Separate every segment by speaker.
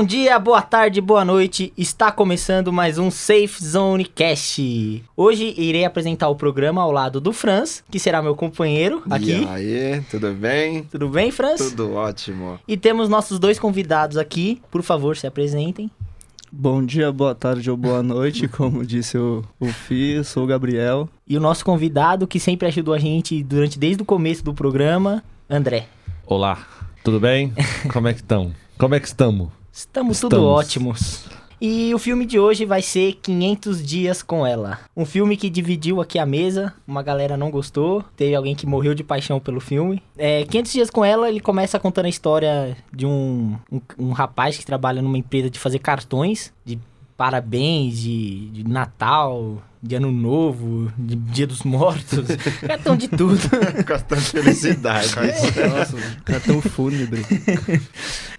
Speaker 1: Bom dia, boa tarde, boa noite. Está começando mais um Safe Zone Cast. Hoje irei apresentar o programa ao lado do Franz, que será meu companheiro aqui.
Speaker 2: E aí, tudo bem?
Speaker 1: Tudo bem, Franz?
Speaker 2: Tudo ótimo.
Speaker 1: E temos nossos dois convidados aqui. Por favor, se apresentem.
Speaker 3: Bom dia, boa tarde ou boa noite, como disse o, o Fi, eu sou o Gabriel.
Speaker 1: E o nosso convidado, que sempre ajudou a gente durante desde o começo do programa, André.
Speaker 4: Olá, tudo bem? Como é que estão? Como é que estamos?
Speaker 1: Estamos, tudo
Speaker 4: Estamos.
Speaker 1: ótimos. E o filme de hoje vai ser 500 Dias com Ela. Um filme que dividiu aqui a mesa, uma galera não gostou, teve alguém que morreu de paixão pelo filme. É, 500 Dias com Ela, ele começa contando a história de um, um, um rapaz que trabalha numa empresa de fazer cartões, de parabéns, de, de Natal, de Ano Novo, de Dia dos Mortos, cartão de tudo.
Speaker 2: Cartão de felicidade.
Speaker 3: Nossa, cartão fúnebre.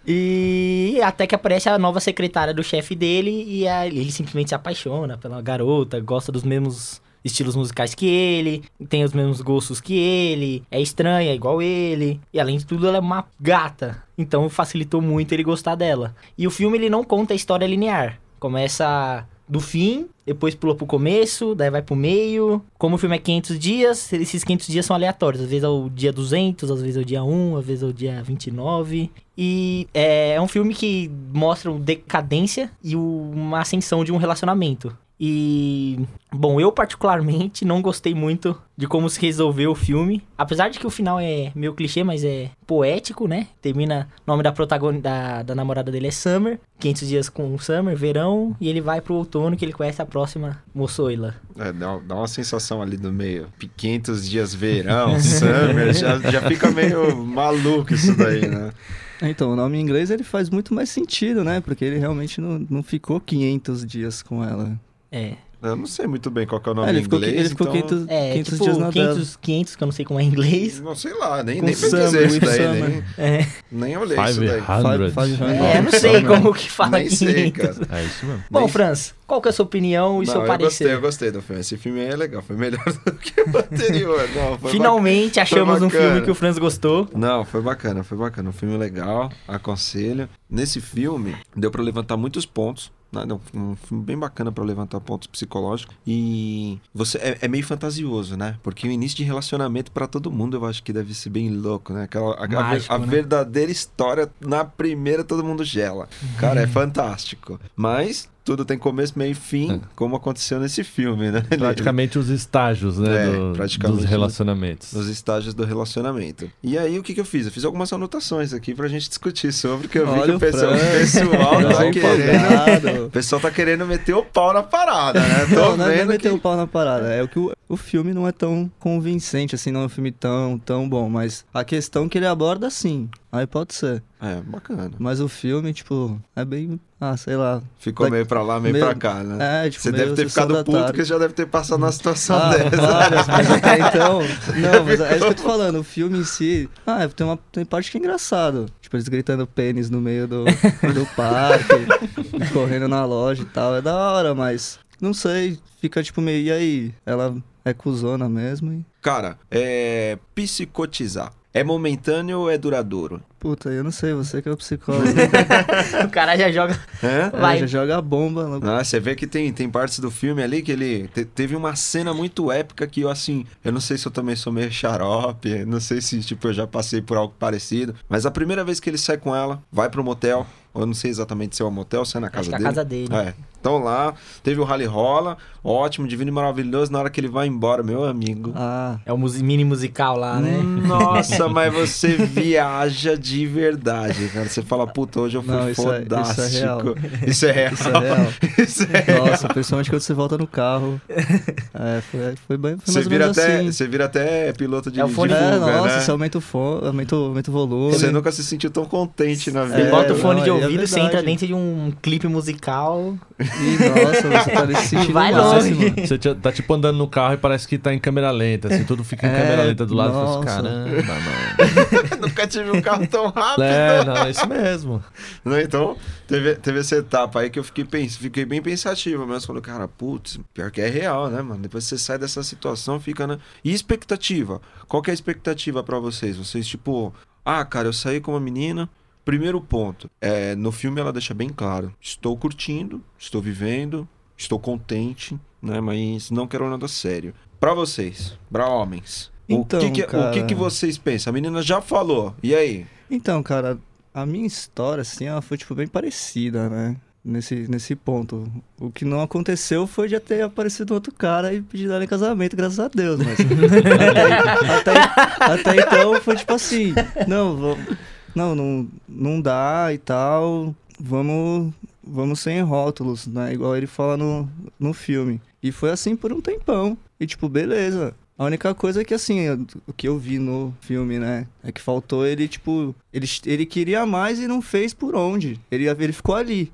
Speaker 1: E até que aparece a nova secretária do chefe dele e a- ele simplesmente se apaixona pela garota, gosta dos mesmos estilos musicais que ele, tem os mesmos gostos que ele, é estranha, é igual ele, e além de tudo ela é uma gata. Então facilitou muito ele gostar dela. E o filme ele não conta a história linear. Começa do fim, depois pula pro começo, daí vai pro meio. Como o filme é 500 dias, esses 500 dias são aleatórios. Às vezes é o dia 200, às vezes é o dia 1, às vezes é o dia 29. E é, é um filme que mostra decadência e uma ascensão de um relacionamento. E, bom, eu particularmente não gostei muito de como se resolveu o filme. Apesar de que o final é meio clichê, mas é poético, né? Termina, o nome da protagonista, da, da namorada dele é Summer. 500 dias com Summer, verão. E ele vai pro outono que ele conhece a próxima moçoila.
Speaker 2: É, dá, dá uma sensação ali no meio. 500 dias verão, summer, já, já fica meio maluco isso daí, né?
Speaker 3: Então, o nome em inglês ele faz muito mais sentido, né? Porque ele realmente não, não ficou 500 dias com ela.
Speaker 1: É.
Speaker 2: Eu não sei muito bem qual que é o nome
Speaker 3: É, ele
Speaker 2: em
Speaker 3: ficou,
Speaker 2: inglês,
Speaker 3: ele ficou
Speaker 2: então...
Speaker 3: 500,
Speaker 1: É,
Speaker 3: 500
Speaker 1: tipo,
Speaker 3: dias na
Speaker 1: 500, 500, que eu não sei como é em inglês.
Speaker 2: Não sei lá, nem, nem
Speaker 3: summer,
Speaker 2: pesquisei isso daí,
Speaker 3: summer.
Speaker 2: nem,
Speaker 1: É,
Speaker 2: nem olhei isso daí.
Speaker 4: 500.
Speaker 3: 500.
Speaker 1: é eu não sei como que fala
Speaker 2: Nem sei,
Speaker 1: 500.
Speaker 2: cara.
Speaker 4: É isso mesmo.
Speaker 1: Bom,
Speaker 2: Nem-
Speaker 1: Franz, qual que é a sua opinião e
Speaker 2: Não,
Speaker 1: seu
Speaker 2: eu
Speaker 1: parecer?
Speaker 2: gostei, eu gostei do filme. Esse filme é legal, foi melhor do que o anterior. Não,
Speaker 1: Finalmente achamos um
Speaker 2: bacana.
Speaker 1: filme que o Franz gostou.
Speaker 2: Não, foi bacana, foi bacana. Um filme legal, aconselho. Nesse filme, deu pra levantar muitos pontos. né? Deu Um filme bem bacana pra levantar pontos psicológicos. E você é, é meio fantasioso, né? Porque o início de relacionamento pra todo mundo eu acho que deve ser bem louco, né? Aquela, a, a
Speaker 1: Mágico,
Speaker 2: a
Speaker 1: né?
Speaker 2: verdadeira história, na primeira todo mundo gela. Cara, é fantástico. Mas tudo tem começo, meio e fim, como aconteceu nesse filme, né?
Speaker 4: Praticamente os estágios, né?
Speaker 2: É,
Speaker 4: do-
Speaker 2: praticamente,
Speaker 4: dos relacionamentos.
Speaker 2: nos estágios do relacionamento. E aí, o que, que eu fiz? Eu fiz algumas anotações aqui pra gente discutir sobre, que eu vi que
Speaker 3: Olha
Speaker 2: o
Speaker 3: o
Speaker 2: pessoal, o pessoal tá querendo. O pessoal tá querendo meter o pau na parada, né? Tô
Speaker 3: Não, não é
Speaker 2: vendo
Speaker 3: meter
Speaker 2: que...
Speaker 3: o pau na parada. É o que o, o filme não é tão convincente, assim, não é um filme tão, tão bom. Mas a questão que ele aborda, sim. Aí pode ser.
Speaker 2: É, bacana.
Speaker 3: Mas o filme, tipo, é bem. Ah, sei lá.
Speaker 2: Ficou meio pra lá, meio
Speaker 3: meio-
Speaker 2: pra cá, né?
Speaker 3: É, tipo,
Speaker 2: Você deve ter ficado puto
Speaker 3: tarde.
Speaker 2: porque já deve ter passado numa situação
Speaker 3: Ah,
Speaker 2: dessa.
Speaker 3: várias, mas até então. Não, mas é isso que eu tô falando. O filme em si. Ah, tem uma tem parte que é engraçado. Tipo, eles gritando pênis no meio do, do parque, correndo na loja e tal. É da hora, mas. Não sei. Fica tipo meio. E aí? Ela é cuzona mesmo e.
Speaker 2: Cara, é... Psicotizar. É momentâneo ou é duradouro?
Speaker 3: Puta, eu não sei, você que é o psicólogo.
Speaker 1: O cara já joga.
Speaker 2: Hã?
Speaker 1: Vai.
Speaker 3: É, já joga a bomba. no-
Speaker 2: Ah, você vê que tem, tem partes do filme ali que ele te- teve uma cena muito épica que eu, assim, eu não sei se eu também sou meio xarope, não sei se, tipo, eu já passei por algo parecido, mas a primeira vez que ele sai com ela, vai pro motel, eu não sei exatamente se é o motel, se é na casa
Speaker 1: Acho que é a
Speaker 2: dele.
Speaker 1: casa dele.
Speaker 2: É. Então lá, teve o rally rola, ótimo, divino e maravilhoso, na hora que ele vai embora, meu amigo.
Speaker 3: Ah,
Speaker 1: É o mini musical lá, né?
Speaker 2: Nossa, mas você viaja de verdade, cara. Você fala, puta, hoje eu fui
Speaker 3: Não, isso é- isso é
Speaker 2: fodástico.
Speaker 3: real.
Speaker 2: Isso é real.
Speaker 3: isso é real.
Speaker 2: Isso é real.
Speaker 3: Nossa, principalmente quando você volta no carro. É, foi, foi bem. Foi
Speaker 2: Você vira,
Speaker 3: menos
Speaker 2: até,
Speaker 3: assim.
Speaker 2: você vira até piloto de,
Speaker 1: É o
Speaker 2: de
Speaker 1: fone-
Speaker 2: fuga,
Speaker 3: É, nossa,
Speaker 2: né?
Speaker 3: você aumenta o, fone, aumenta, o- aumenta o volume.
Speaker 2: Você nunca se sentiu tão contente na
Speaker 1: Você
Speaker 2: vida.
Speaker 3: É,
Speaker 1: bota o fone
Speaker 3: não,
Speaker 1: de
Speaker 3: aí é
Speaker 1: ouvido, você entra dentro de um clipe musical.
Speaker 3: E, nossa, você tá nesse sentindo
Speaker 1: Vai longe.
Speaker 4: Você tá tipo andando no carro e parece que tá em câmera lenta, assim, tudo fica em
Speaker 3: É,
Speaker 4: câmera lenta do lado. Você
Speaker 3: nossa.
Speaker 4: assim, caramba, mano.
Speaker 2: nunca tive um carro tão rápido.
Speaker 4: É, não, é isso mesmo.
Speaker 2: Não, então, teve, teve essa etapa aí que eu fiquei, pens... fiquei bem pensativo mesmo. Falei, cara, putz, pior que é real, né, mano? Depois você sai dessa situação, fica, né? E expectativa? Qual que é a expectativa pra vocês? Vocês, tipo, ah, cara, eu saí com uma menina, Primeiro ponto, é, no filme ela deixa bem claro: estou curtindo, estou vivendo, estou contente, né? Mas não quero nada sério. Pra vocês, pra homens,
Speaker 3: Então,
Speaker 2: o, que que, o
Speaker 3: cara-
Speaker 2: que que vocês pensam? A menina já falou, e aí?
Speaker 3: Então, cara, a minha história, assim, ela foi, tipo, bem parecida, né? Nesse, nesse ponto. O que não aconteceu foi já ter aparecido outro cara e pedido ela em casamento, graças a Deus, mas... até, até- até então foi tipo assim, não, vamos, não, não, não dá e tal, vamos, vamos sem rótulos, né? Igual ele fala no, no filme. E foi assim por um tempão. E tipo, beleza. A única coisa é que, assim, o que eu vi no filme, né? É que faltou ele, tipo. Ele, ele queria mais e não fez por onde. Ele, ele ficou ali.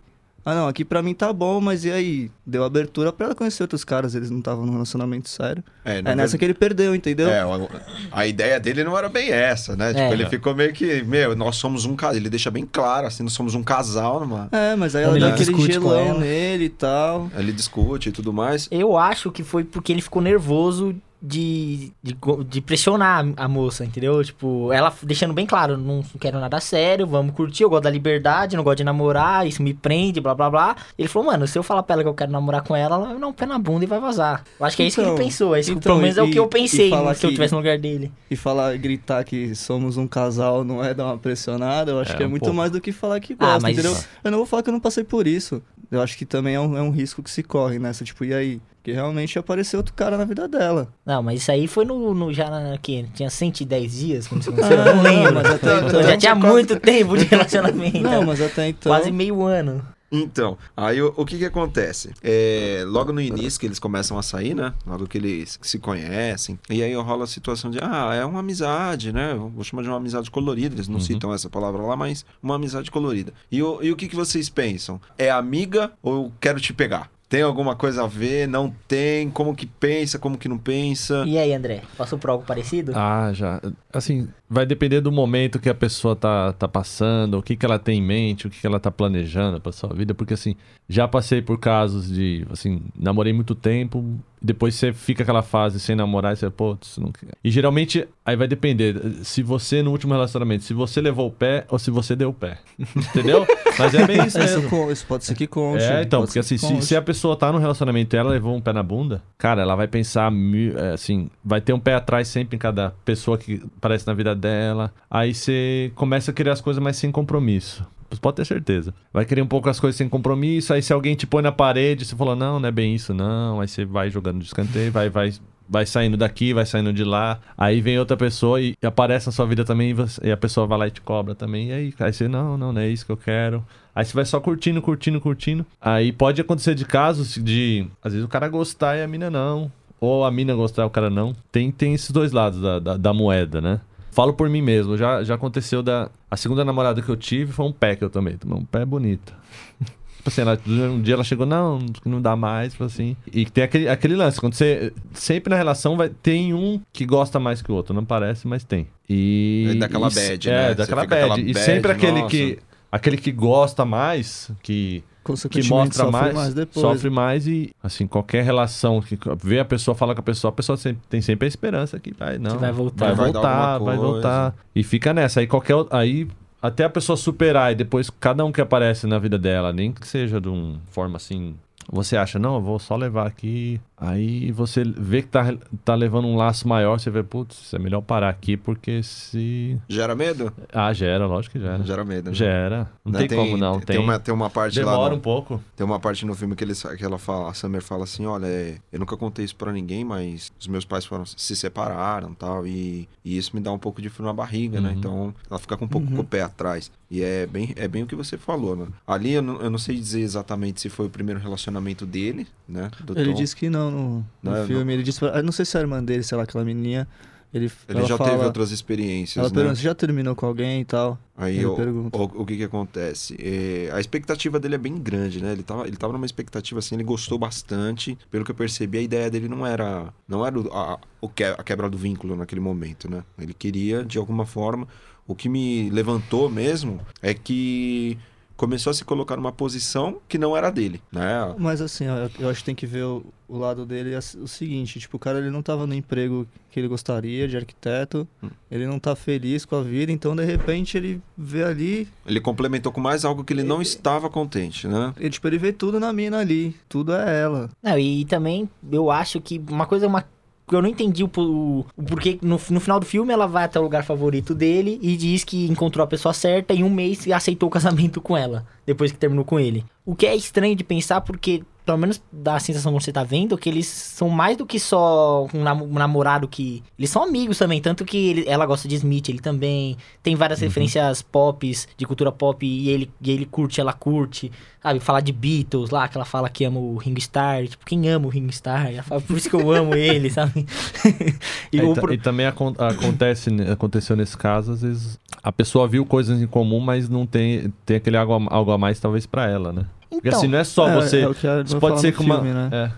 Speaker 3: Ah, não, aqui pra mim tá bom, mas e aí? Deu abertura pra ela conhecer outros caras, eles não estavam num relacionamento sério.
Speaker 2: É, na
Speaker 3: É nessa que ele perdeu, entendeu?
Speaker 2: É, a- a ideia dele não era bem essa, né? Tipo,
Speaker 1: É.
Speaker 2: ele ficou meio que, meu, nós somos um casal. Ele deixa bem claro, assim, nós somos um casal, mano.
Speaker 3: É, mas aí ela deu
Speaker 1: ele
Speaker 3: aquele
Speaker 1: discute com
Speaker 3: gelão nele e tal.
Speaker 2: Ele discute e tudo mais.
Speaker 1: Eu acho que foi porque ele ficou nervoso de, de, de pressionar a moça, entendeu? Tipo, ela deixando bem claro, não quero nada sério, vamos curtir, eu gosto da liberdade, não gosto de namorar, isso me prende, blá blá blá. Ele falou, mano, se eu falar pra ela que eu quero namorar com ela, ela vai dar um pé na bunda e vai vazar. Eu acho que é isso que
Speaker 3: Então,
Speaker 1: ele pensou, é isso que-
Speaker 3: então,
Speaker 1: pelo menos é o
Speaker 3: e-
Speaker 1: que eu
Speaker 3: e
Speaker 1: pensei
Speaker 3: falar
Speaker 1: se eu
Speaker 3: que-
Speaker 1: tivesse no lugar dele.
Speaker 3: E falar, gritar que somos um casal não é dar uma pressionada, eu acho
Speaker 4: É,
Speaker 3: que é
Speaker 4: um
Speaker 3: muito
Speaker 4: pouco.
Speaker 3: mais do que falar que
Speaker 1: Ah,
Speaker 3: gosta,
Speaker 1: mas-
Speaker 3: entendeu? Eu não vou falar que eu não passei por isso. Eu acho que também é um, é um risco que se corre nessa, tipo, e aí? Que realmente apareceu outro cara na vida dela.
Speaker 1: Não, mas isso aí foi no, no já na, que tinha 110 dias, quando isso aconteceu, eu não
Speaker 3: Ah,
Speaker 1: lembro.
Speaker 3: mas até
Speaker 1: Então,
Speaker 3: então-
Speaker 1: já tinha muito tempo de relacionamento.
Speaker 3: Não, mas até então.
Speaker 1: Quase meio ano.
Speaker 2: Então, aí o, o que que acontece? É, logo no início que eles começam a sair, né? Logo que eles se conhecem. E aí rola a situação de, ah, é uma amizade, né? Eu Vou chamar de uma amizade colorida. Eles não
Speaker 4: Uhum.
Speaker 2: citam essa palavra lá, mas uma amizade colorida. E, o, e o que que vocês pensam? É amiga ou eu quero te pegar? Tem alguma coisa a ver? Não tem? Como que pensa? Como que não pensa?
Speaker 1: E aí, André? Passou por algo parecido?
Speaker 4: Ah, já. Assim, vai depender do momento que a pessoa tá, tá passando, o que, que ela tem em mente, o que, que ela tá planejando pra sua vida, porque assim, já passei por casos de, assim, namorei muito tempo, depois você fica aquela fase sem namorar e você, pô, isso não quer. E geralmente, aí vai depender, se você no último relacionamento, se você levou o pé ou se você deu o pé. Entendeu? Mas é bem isso
Speaker 3: Isso,
Speaker 4: mesmo.
Speaker 3: con- isso pode ser que conte.
Speaker 4: É, então, porque assim, se, se a pessoa tá no relacionamento e ela levou um pé na bunda, cara, ela vai pensar, é, assim, vai ter um pé atrás sempre em cada pessoa que aparece na vida dela. Aí você começa a querer as coisas mais sem compromisso. Você pode ter certeza. Vai querer um pouco as coisas sem compromisso, aí se alguém te põe na parede, você fala, não, não é bem isso, não. Aí você vai jogando de escanteio, vai, vai, vai saindo daqui, vai saindo de lá. Aí vem outra pessoa e aparece na sua vida também e, e a pessoa vai lá e te cobra também. E aí, aí você, não, não, não é isso que eu quero. Aí você vai só curtindo, curtindo, curtindo. Aí pode acontecer de casos de, às vezes o cara gostar e a mina não. Ou a mina gostar e o cara não. Tem, tem esses dois lados da, da, da moeda, né? Falo por mim mesmo, já, já aconteceu da. A segunda namorada que eu tive foi um pé que eu tomei. Tomei um pé bonito. Tipo assim, ela, um dia ela chegou, não, não dá mais, tipo assim. E tem aquele, aquele lance, quando você. Sempre na relação vai, tem um que gosta mais que o outro, não parece, mas tem. E.
Speaker 2: É daquela
Speaker 4: e-
Speaker 2: bad,
Speaker 4: é,
Speaker 2: né? Você
Speaker 4: daquela bad.
Speaker 2: aquela
Speaker 4: E
Speaker 2: bad,
Speaker 4: sempre aquele
Speaker 2: nossa.
Speaker 4: que. Aquele que gosta mais, que que mostra
Speaker 3: sofre
Speaker 4: mais,
Speaker 3: depois.
Speaker 4: sofre mais e, assim, qualquer relação que vê a pessoa, fala com a pessoa, a pessoa sempre- tem sempre a esperança que vai, não,
Speaker 1: vai voltar.
Speaker 4: vai
Speaker 2: Vai
Speaker 4: voltar, vai
Speaker 2: coisa.
Speaker 4: voltar. E fica nessa. Aí qualquer, aí até a pessoa superar e depois cada um que aparece na vida dela, nem que seja de uma forma assim, você acha, não, eu vou só levar aqui. Aí você vê que tá, tá levando um laço maior, você vê, putz, é melhor parar aqui porque se.
Speaker 2: Gera medo?
Speaker 4: Ah, gera, lógico que gera.
Speaker 2: Gera medo. né?
Speaker 4: Gera. Não
Speaker 2: Né,
Speaker 4: tem, como não. Tem,
Speaker 2: Tem uma, tem uma parte lá.
Speaker 4: Demora
Speaker 2: no-
Speaker 4: um pouco.
Speaker 2: Tem uma parte no filme que, ele, que ela fala, a Summer fala assim, olha, é, eu nunca contei isso pra ninguém, mas os meus pais foram, se separaram tal, e, e isso me dá um pouco de frio na barriga, né?
Speaker 4: Uhum.
Speaker 2: Então ela fica com um pouco com o pé atrás. E é bem, é bem o que você falou, né? Ali eu não, eu não sei dizer exatamente se foi o primeiro relacionamento dele, né? Do
Speaker 3: Ele
Speaker 2: Tom.
Speaker 3: disse que não no, no
Speaker 2: Não, é,
Speaker 3: filme. Ele disse pra, eu não sei se a irmã dele, sei lá, aquela menininha. Ele,
Speaker 2: Ele já
Speaker 3: fala,
Speaker 2: teve outras experiências,
Speaker 3: Ela
Speaker 2: né?
Speaker 3: pergunta, você já terminou com alguém e tal?
Speaker 2: Aí
Speaker 3: Ele
Speaker 2: o, o, que que acontece? É, a expectativa dele é bem grande, né? Ele tava, ele tava numa expectativa assim, ele gostou bastante. Pelo que eu percebi, a ideia dele não era não era a, o que, a quebra do vínculo naquele momento, né? Ele queria, de alguma forma. O que me levantou mesmo é que começou a se colocar numa posição que não era dele, né?
Speaker 3: Mas assim, ó, eu- eu acho que tem que ver o, o lado dele é o seguinte, tipo, o cara ele não tava no emprego que ele gostaria de arquiteto,
Speaker 2: Hum.
Speaker 3: ele não tá feliz com a vida, então de repente ele vê ali,
Speaker 2: Ele complementou com mais algo que ele não estava contente, né?
Speaker 3: ele, tipo, ele vê tudo na mina ali, tudo é ela.
Speaker 1: Não, e também eu acho que uma coisa, uma que eu não entendi o, po- o porquê. No, no final do filme, ela vai até o lugar favorito dele e diz que encontrou a pessoa certa e em um mês aceitou o casamento com ela, depois que terminou com ele. O que é estranho de pensar, porque, pelo menos dá a sensação que você tá vendo, que eles são mais do que só um, nam- namorado que. Eles são amigos também, tanto que ele- ela gosta de Smith, ele também. Tem várias referências pops, de cultura pop, e ele, e ele curte, ela curte. Sabe, falar de Beatles lá, que ela fala que ama o Ringo Starr. Tipo, quem ama o Ringo Starr? Ela fala, por isso que eu amo ele, sabe? e
Speaker 4: É, e,
Speaker 1: pro-
Speaker 4: e também acon- acontece, né, aconteceu nesse caso, às vezes a pessoa viu coisas em comum, mas não tem, tem aquele algo a, algo a mais talvez pra ela, né? Porque
Speaker 1: Então,
Speaker 4: assim, não é só
Speaker 3: É,
Speaker 4: você.
Speaker 3: é o que a-
Speaker 4: Isso
Speaker 3: vai
Speaker 4: pode ser com uma.
Speaker 3: filme, né?
Speaker 4: É.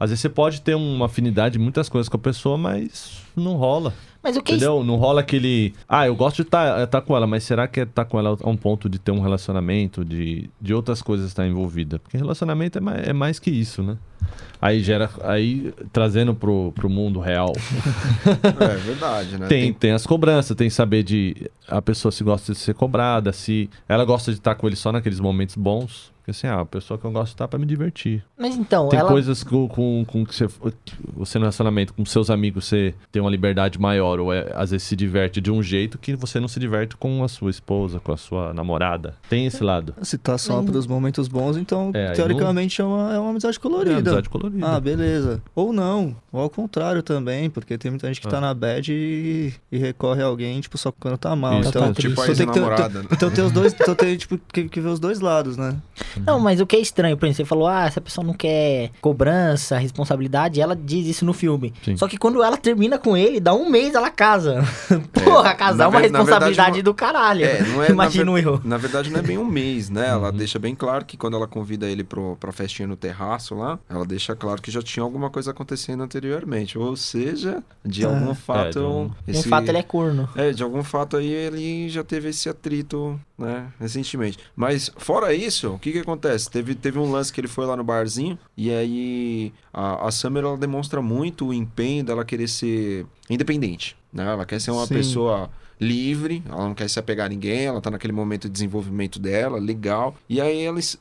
Speaker 4: Às vezes você pode ter uma afinidade em muitas coisas com a pessoa, mas não rola.
Speaker 1: mas o que é
Speaker 4: Entendeu? Não rola aquele. Ah, eu gosto de estar com ela, mas será que é estar com ela a um ponto de ter um relacionamento, de, de outras coisas estar envolvida? Porque relacionamento é mais, é mais que isso, né? Aí gera. Aí, trazendo pro, pro mundo real,
Speaker 2: É verdade, né?
Speaker 4: tem, tem as cobranças, tem saber de a pessoa se gosta de ser cobrada, se ela gosta de estar com ele só naqueles momentos bons. Porque assim, ah, a pessoa que eu gosto estar pra me divertir.
Speaker 1: Mas então,
Speaker 4: Tem
Speaker 1: ela.
Speaker 4: coisas com, com, com que você, você no relacionamento com seus amigos, você tem uma liberdade maior, ou é, às vezes se diverte de um jeito que você não se diverte com a sua esposa, com a sua namorada. Tem esse lado.
Speaker 3: Se tá só
Speaker 1: Mas-
Speaker 3: pros momentos bons, então
Speaker 4: É,
Speaker 3: teoricamente é, uma, é uma amizade
Speaker 4: É
Speaker 3: colorida.
Speaker 4: amizade colorida.
Speaker 3: Ah, beleza. Ou não, ou ao contrário também, porque tem muita gente que tá
Speaker 4: Ah.
Speaker 3: na bad e, e recorre a alguém, tipo, só quando tá mal.
Speaker 4: Isso,
Speaker 3: então,
Speaker 1: tá
Speaker 2: Tipo a
Speaker 1: Então
Speaker 3: tem que ter-
Speaker 2: ex-namorada. né?
Speaker 3: então tem os dois, então tem tipo, que, que ver os dois lados, né?
Speaker 1: Não, mas o que é estranho, por exemplo, você falou, ah, essa pessoa não quer cobrança, responsabilidade, ela diz isso no filme.
Speaker 4: Sim.
Speaker 1: Só que quando ela termina com ele, dá um mês ela casa. Porra, casar é uma responsabilidade
Speaker 2: verdade,
Speaker 1: do caralho.
Speaker 2: É, não é.
Speaker 1: Imagina
Speaker 2: na,
Speaker 1: o
Speaker 2: ver-
Speaker 1: erro.
Speaker 2: na verdade, não é bem um mês, né? Ela
Speaker 4: Uhum.
Speaker 2: deixa bem claro que quando ela convida ele pro, pra festinha no terraço lá, ela deixa claro que já tinha alguma coisa acontecendo anteriormente. Ou seja, de
Speaker 3: É.
Speaker 2: algum fato.
Speaker 4: de um-
Speaker 1: De um fato, ele é corno.
Speaker 2: É, de algum fato aí ele já teve esse atrito, né, recentemente. Mas fora isso, o que que acontece? Teve, teve um lance que ele foi lá no barzinho e aí a, a Summer ela demonstra muito o empenho dela querer ser independente, né? Ela quer ser uma
Speaker 3: Sim.
Speaker 2: pessoa livre, ela não quer se apegar a ninguém, ela tá naquele momento de desenvolvimento dela, legal. E aí eles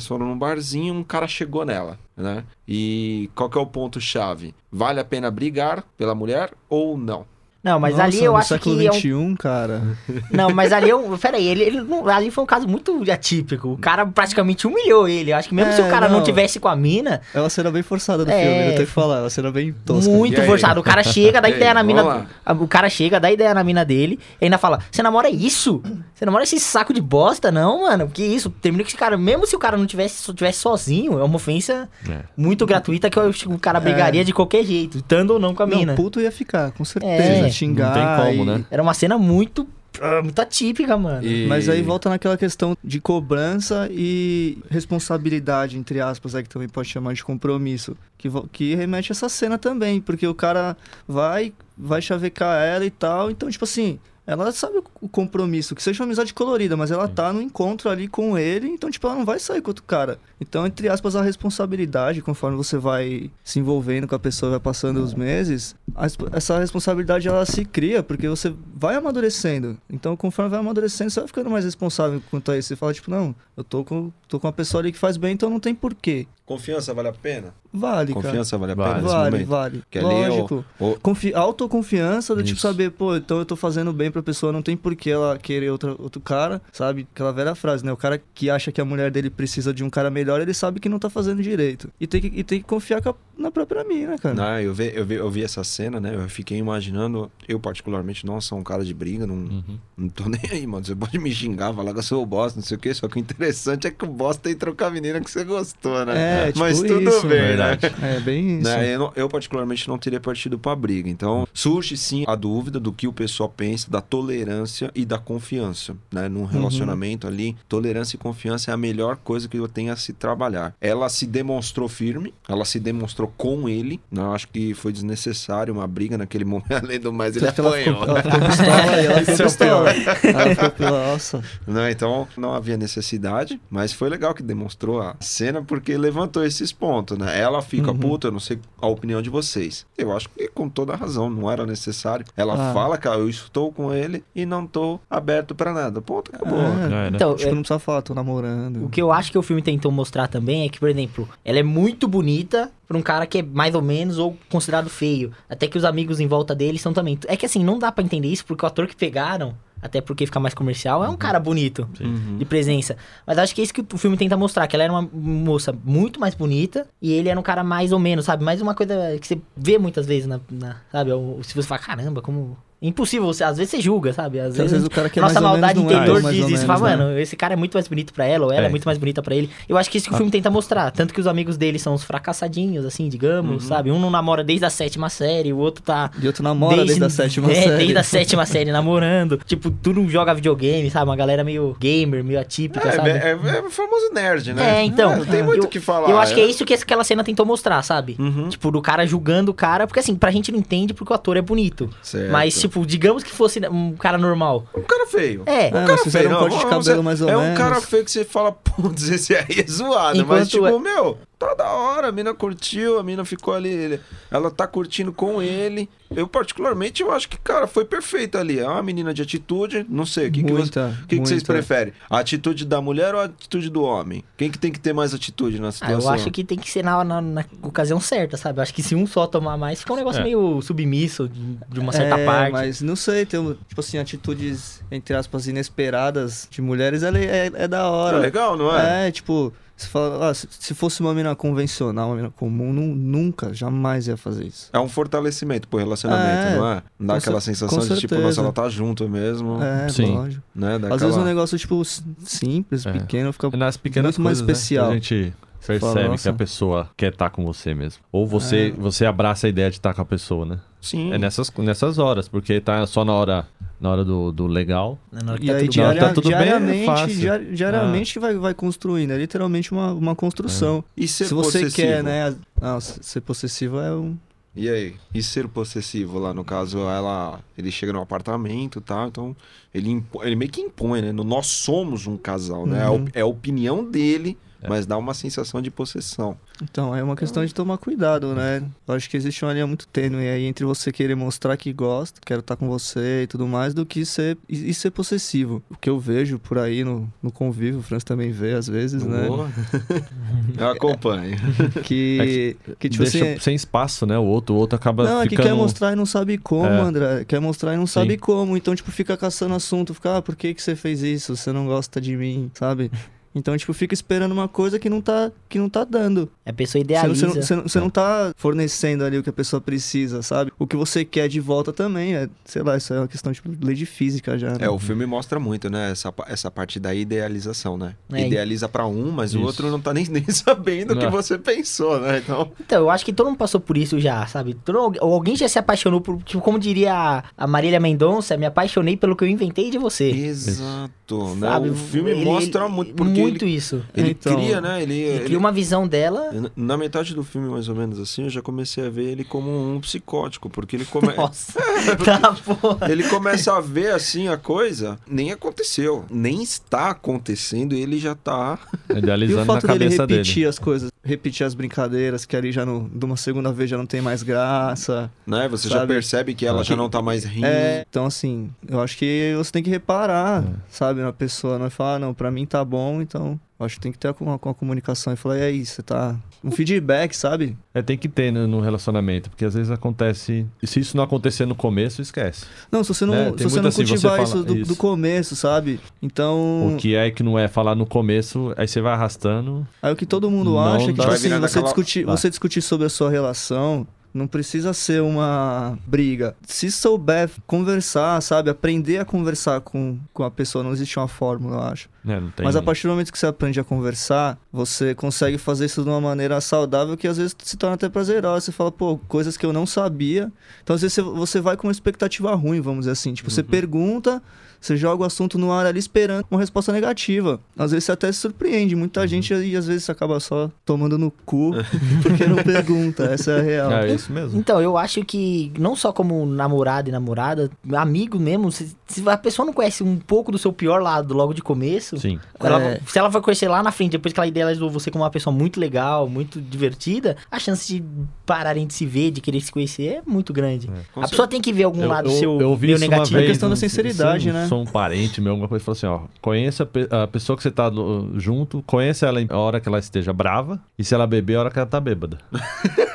Speaker 2: foram num barzinho, um cara chegou nela, né? E qual que é o ponto chave? Vale a pena brigar pela mulher ou não?
Speaker 1: Não, mas
Speaker 3: Nossa,
Speaker 1: ali eu
Speaker 3: no
Speaker 1: acho
Speaker 3: século
Speaker 1: que é um...
Speaker 3: XXI, cara.
Speaker 1: Não, mas ali eu... Peraí, ele, ele não- ali foi um caso muito atípico. O cara praticamente humilhou ele. Eu acho que mesmo
Speaker 3: É,
Speaker 1: se o cara não.
Speaker 3: não.
Speaker 1: tivesse com a mina,
Speaker 3: É uma cena bem forçada do
Speaker 1: É.
Speaker 3: filme, eu tenho que falar. É uma cena bem tosca.
Speaker 1: muito
Speaker 2: aí?
Speaker 1: forçado. O cara chega, dá
Speaker 2: aí,
Speaker 1: ideia na mina...
Speaker 2: lá.
Speaker 1: O cara chega, dá ideia na mina dele e ainda fala, você namora isso? Você namora esse saco de bosta? Não, mano, que isso? Termina com esse cara, mesmo se o cara não tivesse, só tivesse sozinho, é uma ofensa
Speaker 4: É.
Speaker 1: muito gratuita que o cara brigaria de qualquer jeito, estando ou não com a mina.
Speaker 3: Não, puto ia ficar, com certeza.
Speaker 1: É.
Speaker 3: xingar.
Speaker 4: Não tem como,
Speaker 3: e-
Speaker 4: né?
Speaker 1: Era uma cena muito, ah, muito atípica, mano.
Speaker 2: E-
Speaker 3: Mas aí volta naquela questão de cobrança e responsabilidade, entre aspas, aí que também pode chamar de compromisso. Que, que remete a essa cena também, porque o cara vai, vai chavecar ela e tal. Então, tipo assim, ela sabe o- compromisso, que seja uma amizade colorida, mas ela tá no encontro ali com ele, então, tipo, ela não vai sair com outro cara. Então, entre aspas, a responsabilidade, conforme você vai se envolvendo com a pessoa, vai passando os meses, a essa responsabilidade ela se cria, porque você vai amadurecendo. Então, conforme vai amadurecendo, você vai ficando mais responsável quanto a isso. Você fala, tipo, não, eu tô com, tô com uma pessoa ali que faz bem, então não tem porquê.
Speaker 2: Confiança vale a pena?
Speaker 3: Vale, cara.
Speaker 2: Confiança vale a
Speaker 4: Vale.
Speaker 2: pena nesse
Speaker 3: Vale,
Speaker 2: momento?
Speaker 3: vale.
Speaker 2: Que ali é o-
Speaker 3: Lógico. Confi autoconfiança do tipo saber, pô, então eu tô fazendo bem pra pessoa, não tem por que ela querer outra, outro cara, sabe? Aquela velha frase, né? O cara que acha que a mulher dele precisa de um cara melhor, ele sabe que não tá fazendo direito. E tem que, e tem que confiar com a- na própria mina, cara.
Speaker 2: Não, eu, vi, eu, vi, eu vi essa cena, né? Eu fiquei imaginando. Eu, particularmente, não sou um cara de briga, não,
Speaker 4: Uhum.
Speaker 2: não tô nem aí, mano. Você pode me xingar, falar que eu sou o boss, não sei o quê. Só que o interessante é que o boss tem que trocar a menina que você gostou, né?
Speaker 3: É, tipo
Speaker 2: Mas tudo
Speaker 3: isso,
Speaker 2: bem,
Speaker 4: verdade.
Speaker 2: né?
Speaker 3: É bem isso.
Speaker 2: Né, Eu, não- eu, particularmente, não teria partido pra briga. Então, surge sim a dúvida do que o pessoal pensa da tolerância e da confiança. Né? Num relacionamento ali, tolerância e confiança é a melhor coisa que eu tenho a se trabalhar. Ela se demonstrou firme, ela se demonstrou com ele. Não, acho que foi desnecessário uma briga naquele momento. Além do mais, ele
Speaker 3: ela
Speaker 2: apanhou.
Speaker 3: ficou, ela ficou pistola e ela ficou
Speaker 2: Esse é
Speaker 3: pistola. Ela ficou pistola, nossa.
Speaker 2: Né? Então não havia necessidade, mas foi legal que demonstrou a cena porque levantou esses pontos, né? Ela fica
Speaker 3: Uhum.
Speaker 2: puta, eu não sei a opinião de vocês. Eu acho que com toda razão, não era necessário. Ela
Speaker 3: Ah.
Speaker 2: fala, cara, eu estou com ele e não tô aberto pra nada. Ponto, acabou.
Speaker 3: É.
Speaker 4: Era.
Speaker 1: Então,
Speaker 3: Tipo,
Speaker 1: é,
Speaker 3: não precisa falar, tô namorando.
Speaker 1: o que eu acho que o filme tentou mostrar também é que, por exemplo, ela é muito bonita pra um cara que é mais ou menos ou considerado feio. Até que os amigos em volta dele são também. É que assim, não dá pra entender isso porque o ator que pegaram, até porque fica mais comercial, é um cara bonito.
Speaker 2: Uhum.
Speaker 1: de presença. Mas acho que é isso que o filme tenta mostrar, que ela era uma moça muito mais bonita e ele era um cara mais ou menos, sabe? Mais uma coisa que você vê muitas vezes na, na- sabe? O- Se você fala, caramba, como impossível, você, às vezes você julga, sabe? Às
Speaker 3: Às
Speaker 1: vezes,
Speaker 3: vezes o cara que é
Speaker 1: nossa
Speaker 3: mais ou
Speaker 1: maldade
Speaker 3: é
Speaker 1: interior
Speaker 3: mais
Speaker 1: diz isso, fala,
Speaker 3: né?
Speaker 1: mano, esse cara é muito mais bonito pra ela ou ela é,
Speaker 4: É.
Speaker 1: muito mais bonita pra ele. Eu acho que isso que o filme tenta mostrar, tanto que os amigos dele são os fracassadinhos, assim, digamos, sabe? Um não namora desde a sétima série, o outro tá
Speaker 3: E outro namora desde, a sétima
Speaker 1: é,
Speaker 3: série.
Speaker 1: desde a sétima série namorando. Tipo, tu não joga videogame, sabe? Uma galera meio gamer, meio atípica,
Speaker 2: É,
Speaker 1: sabe?
Speaker 2: é, é o famoso nerd, né?
Speaker 1: É, então.
Speaker 2: não tem muito o que falar.
Speaker 1: Eu acho que é isso que aquela cena tentou mostrar, sabe?
Speaker 2: Uhum.
Speaker 1: Tipo, do cara julgando o cara, porque assim, pra gente não entende porque o ator é bonito.
Speaker 2: Certo.
Speaker 1: Mas, tipo, digamos que fosse um cara normal.
Speaker 2: Um cara feio.
Speaker 1: É.
Speaker 3: É,
Speaker 2: Um cara
Speaker 3: mas
Speaker 2: feio,
Speaker 3: um corte de
Speaker 2: vamos
Speaker 3: cabelo mais ou
Speaker 2: É um
Speaker 3: menos.
Speaker 2: cara feio que você fala, putz, esse aí é zoado. mas,
Speaker 1: Enquanto
Speaker 2: tipo,
Speaker 1: é-
Speaker 2: meu, tá da hora, a mina curtiu, a mina ficou ali, ele- ela tá curtindo com ele. Eu, particularmente, eu acho que, cara, foi perfeito ali. É uma menina de atitude, não sei, o que, que, você, que, que vocês preferem? A atitude da mulher ou a atitude do homem? Quem que tem que ter mais atitude na
Speaker 1: Ah,
Speaker 2: situação?
Speaker 1: eu acho que tem que ser na, na, na ocasião certa, sabe? Eu acho que se um só tomar mais, fica um negócio
Speaker 4: É.
Speaker 1: meio submisso de, de uma certa
Speaker 3: é,
Speaker 1: parte.
Speaker 3: mas não sei, tem, tipo assim, atitudes, entre aspas, inesperadas de mulheres, ela é, é da
Speaker 2: É
Speaker 3: hora.
Speaker 2: legal, não é?
Speaker 3: É, tipo, você fala, ah, se, se fosse uma mina convencional, uma mina comum, nu- nunca, jamais ia fazer isso.
Speaker 2: É um fortalecimento pro relacionamento,
Speaker 3: É,
Speaker 2: não é? Dá aquela
Speaker 3: cer-
Speaker 2: sensação de tipo, nossa, ela tá junto mesmo,
Speaker 3: É,
Speaker 4: Sim.
Speaker 3: lógico.
Speaker 2: né?
Speaker 3: Às vezes um
Speaker 2: aquela-
Speaker 3: negócio, tipo, simples,
Speaker 4: É.
Speaker 3: pequeno, fica...
Speaker 4: É nas pequenas
Speaker 3: Muito mais
Speaker 4: coisas, né,
Speaker 3: especial.
Speaker 4: que a gente percebe
Speaker 3: fala,
Speaker 4: que a pessoa quer estar com você mesmo. Ou você, você abraça a ideia de estar com a pessoa, né?
Speaker 2: Sim.
Speaker 4: É nessas, nessas horas, porque tá só na hora, na hora do, do legal.
Speaker 1: Na hora que
Speaker 3: E
Speaker 1: tá
Speaker 3: aí,
Speaker 1: tudo
Speaker 3: diaria-
Speaker 4: tá tudo bem, é
Speaker 3: diariamente,
Speaker 4: fácil.
Speaker 3: diari- diariamente vai, vai construindo. É literalmente uma, uma construção.
Speaker 2: E ser
Speaker 3: Se você
Speaker 2: possessivo?
Speaker 3: quer, né? Não, s- ser possessivo é um.
Speaker 2: E aí? E ser possessivo lá, no caso, ela. Ele chega no apartamento e tal, então ele, impo- ele meio que impõe, né? Nós somos um casal, né? É
Speaker 3: Uhum.
Speaker 2: É a opinião dele, mas dá uma sensação de possessão.
Speaker 3: Então, é uma questão de tomar cuidado, né? Eu acho que existe uma linha muito tênue aí entre você querer mostrar que gosta, quero estar com você e tudo mais, do que ser e, ser possessivo. O que eu vejo por aí no, no convívio, o Franz também vê às vezes, né?
Speaker 2: Boa. Eu acompanho.
Speaker 3: Que, que tipo
Speaker 4: Deixa
Speaker 3: assim.
Speaker 4: sem espaço, né? O outro, o outro acaba
Speaker 3: Não, é que
Speaker 4: ficando...
Speaker 3: quer mostrar e não sabe como,
Speaker 4: É.
Speaker 3: André. Quer mostrar e não sabe
Speaker 4: Sim.
Speaker 3: como. Então, tipo, fica caçando assunto. Fica, ah, por que, que você fez isso? Você não gosta de mim, sabe? Então, tipo, fica esperando uma coisa que não tá, que não tá dando.
Speaker 1: A pessoa
Speaker 3: Você não,
Speaker 1: idealiza.
Speaker 3: você, não, você, não, você não tá fornecendo ali o que a pessoa precisa, sabe? O que você quer de volta também é, sei lá, isso é uma questão tipo, de lei de física já. Né?
Speaker 2: É, o filme mostra muito, né? Essa, essa parte da idealização, né?
Speaker 1: É,
Speaker 2: Idealiza pra um, mas o
Speaker 4: Isso.
Speaker 2: outro não tá nem, nem sabendo o que
Speaker 4: Não.
Speaker 2: você pensou, né? Então.
Speaker 1: Então, eu acho que todo mundo passou por isso já, sabe? Todo- alguém já se apaixonou por. Tipo, como diria a- a Marília Mendonça, me apaixonei pelo que eu inventei de você.
Speaker 2: Exato, né?
Speaker 1: Sabe?
Speaker 2: O filme
Speaker 1: Ele-
Speaker 2: mostra
Speaker 1: ele-
Speaker 2: muito, porque
Speaker 1: muito
Speaker 2: ele,
Speaker 1: isso.
Speaker 2: ele
Speaker 3: Então,
Speaker 2: cria, né? Ele,
Speaker 1: Ele cria uma visão dela.
Speaker 2: Na- Na metade do filme, mais ou menos assim, eu já comecei a ver ele como um psicótico, porque ele, come...
Speaker 1: Nossa. tá, porra.
Speaker 2: ele começa a ver assim a coisa, nem aconteceu, nem está acontecendo, e ele já tá.
Speaker 3: E o
Speaker 4: Idealizando na
Speaker 3: fato dele
Speaker 4: cabeça dele.
Speaker 3: repetir as coisas, repetir as brincadeiras, que ali já não, de uma segunda vez já não tem mais graça.
Speaker 2: Né? Você já
Speaker 3: Sabe?
Speaker 2: percebe que ela já não tá mais rindo.
Speaker 3: É, então assim, eu acho que você tem que reparar,
Speaker 4: É.
Speaker 3: sabe, na pessoa, não é falar, ah, não, pra mim tá bom, então acho que tem que ter uma, uma comunicação e falar, e aí, você tá. Um feedback, sabe?
Speaker 4: É, tem que ter no, no relacionamento, porque às vezes acontece... E se isso não acontecer no começo, esquece.
Speaker 3: Não, se você não,
Speaker 4: É,
Speaker 3: se você não
Speaker 4: assim, você
Speaker 3: cultivar
Speaker 4: fala
Speaker 3: isso do,
Speaker 4: isso.
Speaker 3: do começo, sabe? Então.
Speaker 4: O que é que não é falar no começo, aí você vai arrastando.
Speaker 3: Aí o que todo mundo acha é que, tipo assim, você
Speaker 2: aquela-
Speaker 3: discutir, você discutir sobre a sua relação não precisa ser uma briga. Se souber conversar, sabe? Aprender a conversar com, com a pessoa, não existe uma fórmula, eu acho.
Speaker 4: Não tem...
Speaker 3: Mas a partir do momento que você aprende a conversar, você consegue fazer isso de uma maneira saudável que às vezes se torna até prazerosa. Você fala, pô, coisas que eu não sabia. Então às vezes você, você vai com uma expectativa ruim, vamos dizer assim. Tipo,
Speaker 2: Uhum.
Speaker 3: você pergunta, você joga o assunto no ar ali esperando uma resposta negativa. Às vezes você até se surpreende. Muita gente e às vezes você acaba só tomando no cu porque não pergunta. Essa é a real.
Speaker 4: É isso mesmo.
Speaker 1: Então, eu acho que não só como namorado e namorada, amigo mesmo, se, se a pessoa não conhece um pouco do seu pior lado logo de começo,
Speaker 4: Sim.
Speaker 1: ela-
Speaker 3: É.
Speaker 1: se ela vai conhecer lá na frente, depois que ela idealizou você como uma pessoa muito legal, muito divertida, a chance de pararem de se ver, de querer se conhecer é muito grande.
Speaker 2: Com
Speaker 1: a pessoa tem que ver algum
Speaker 4: Eu,
Speaker 1: lado
Speaker 4: eu,
Speaker 1: seu
Speaker 4: eu isso
Speaker 1: negativo.
Speaker 4: uma vez.
Speaker 3: questão da sinceridade,
Speaker 4: eu
Speaker 3: né?
Speaker 4: Sou um parente meu, alguma coisa, falou assim, ó, conheça a pe- a pessoa que você tá junto, conheça ela em- a hora que ela esteja brava, e se ela beber, a hora que ela tá bêbada.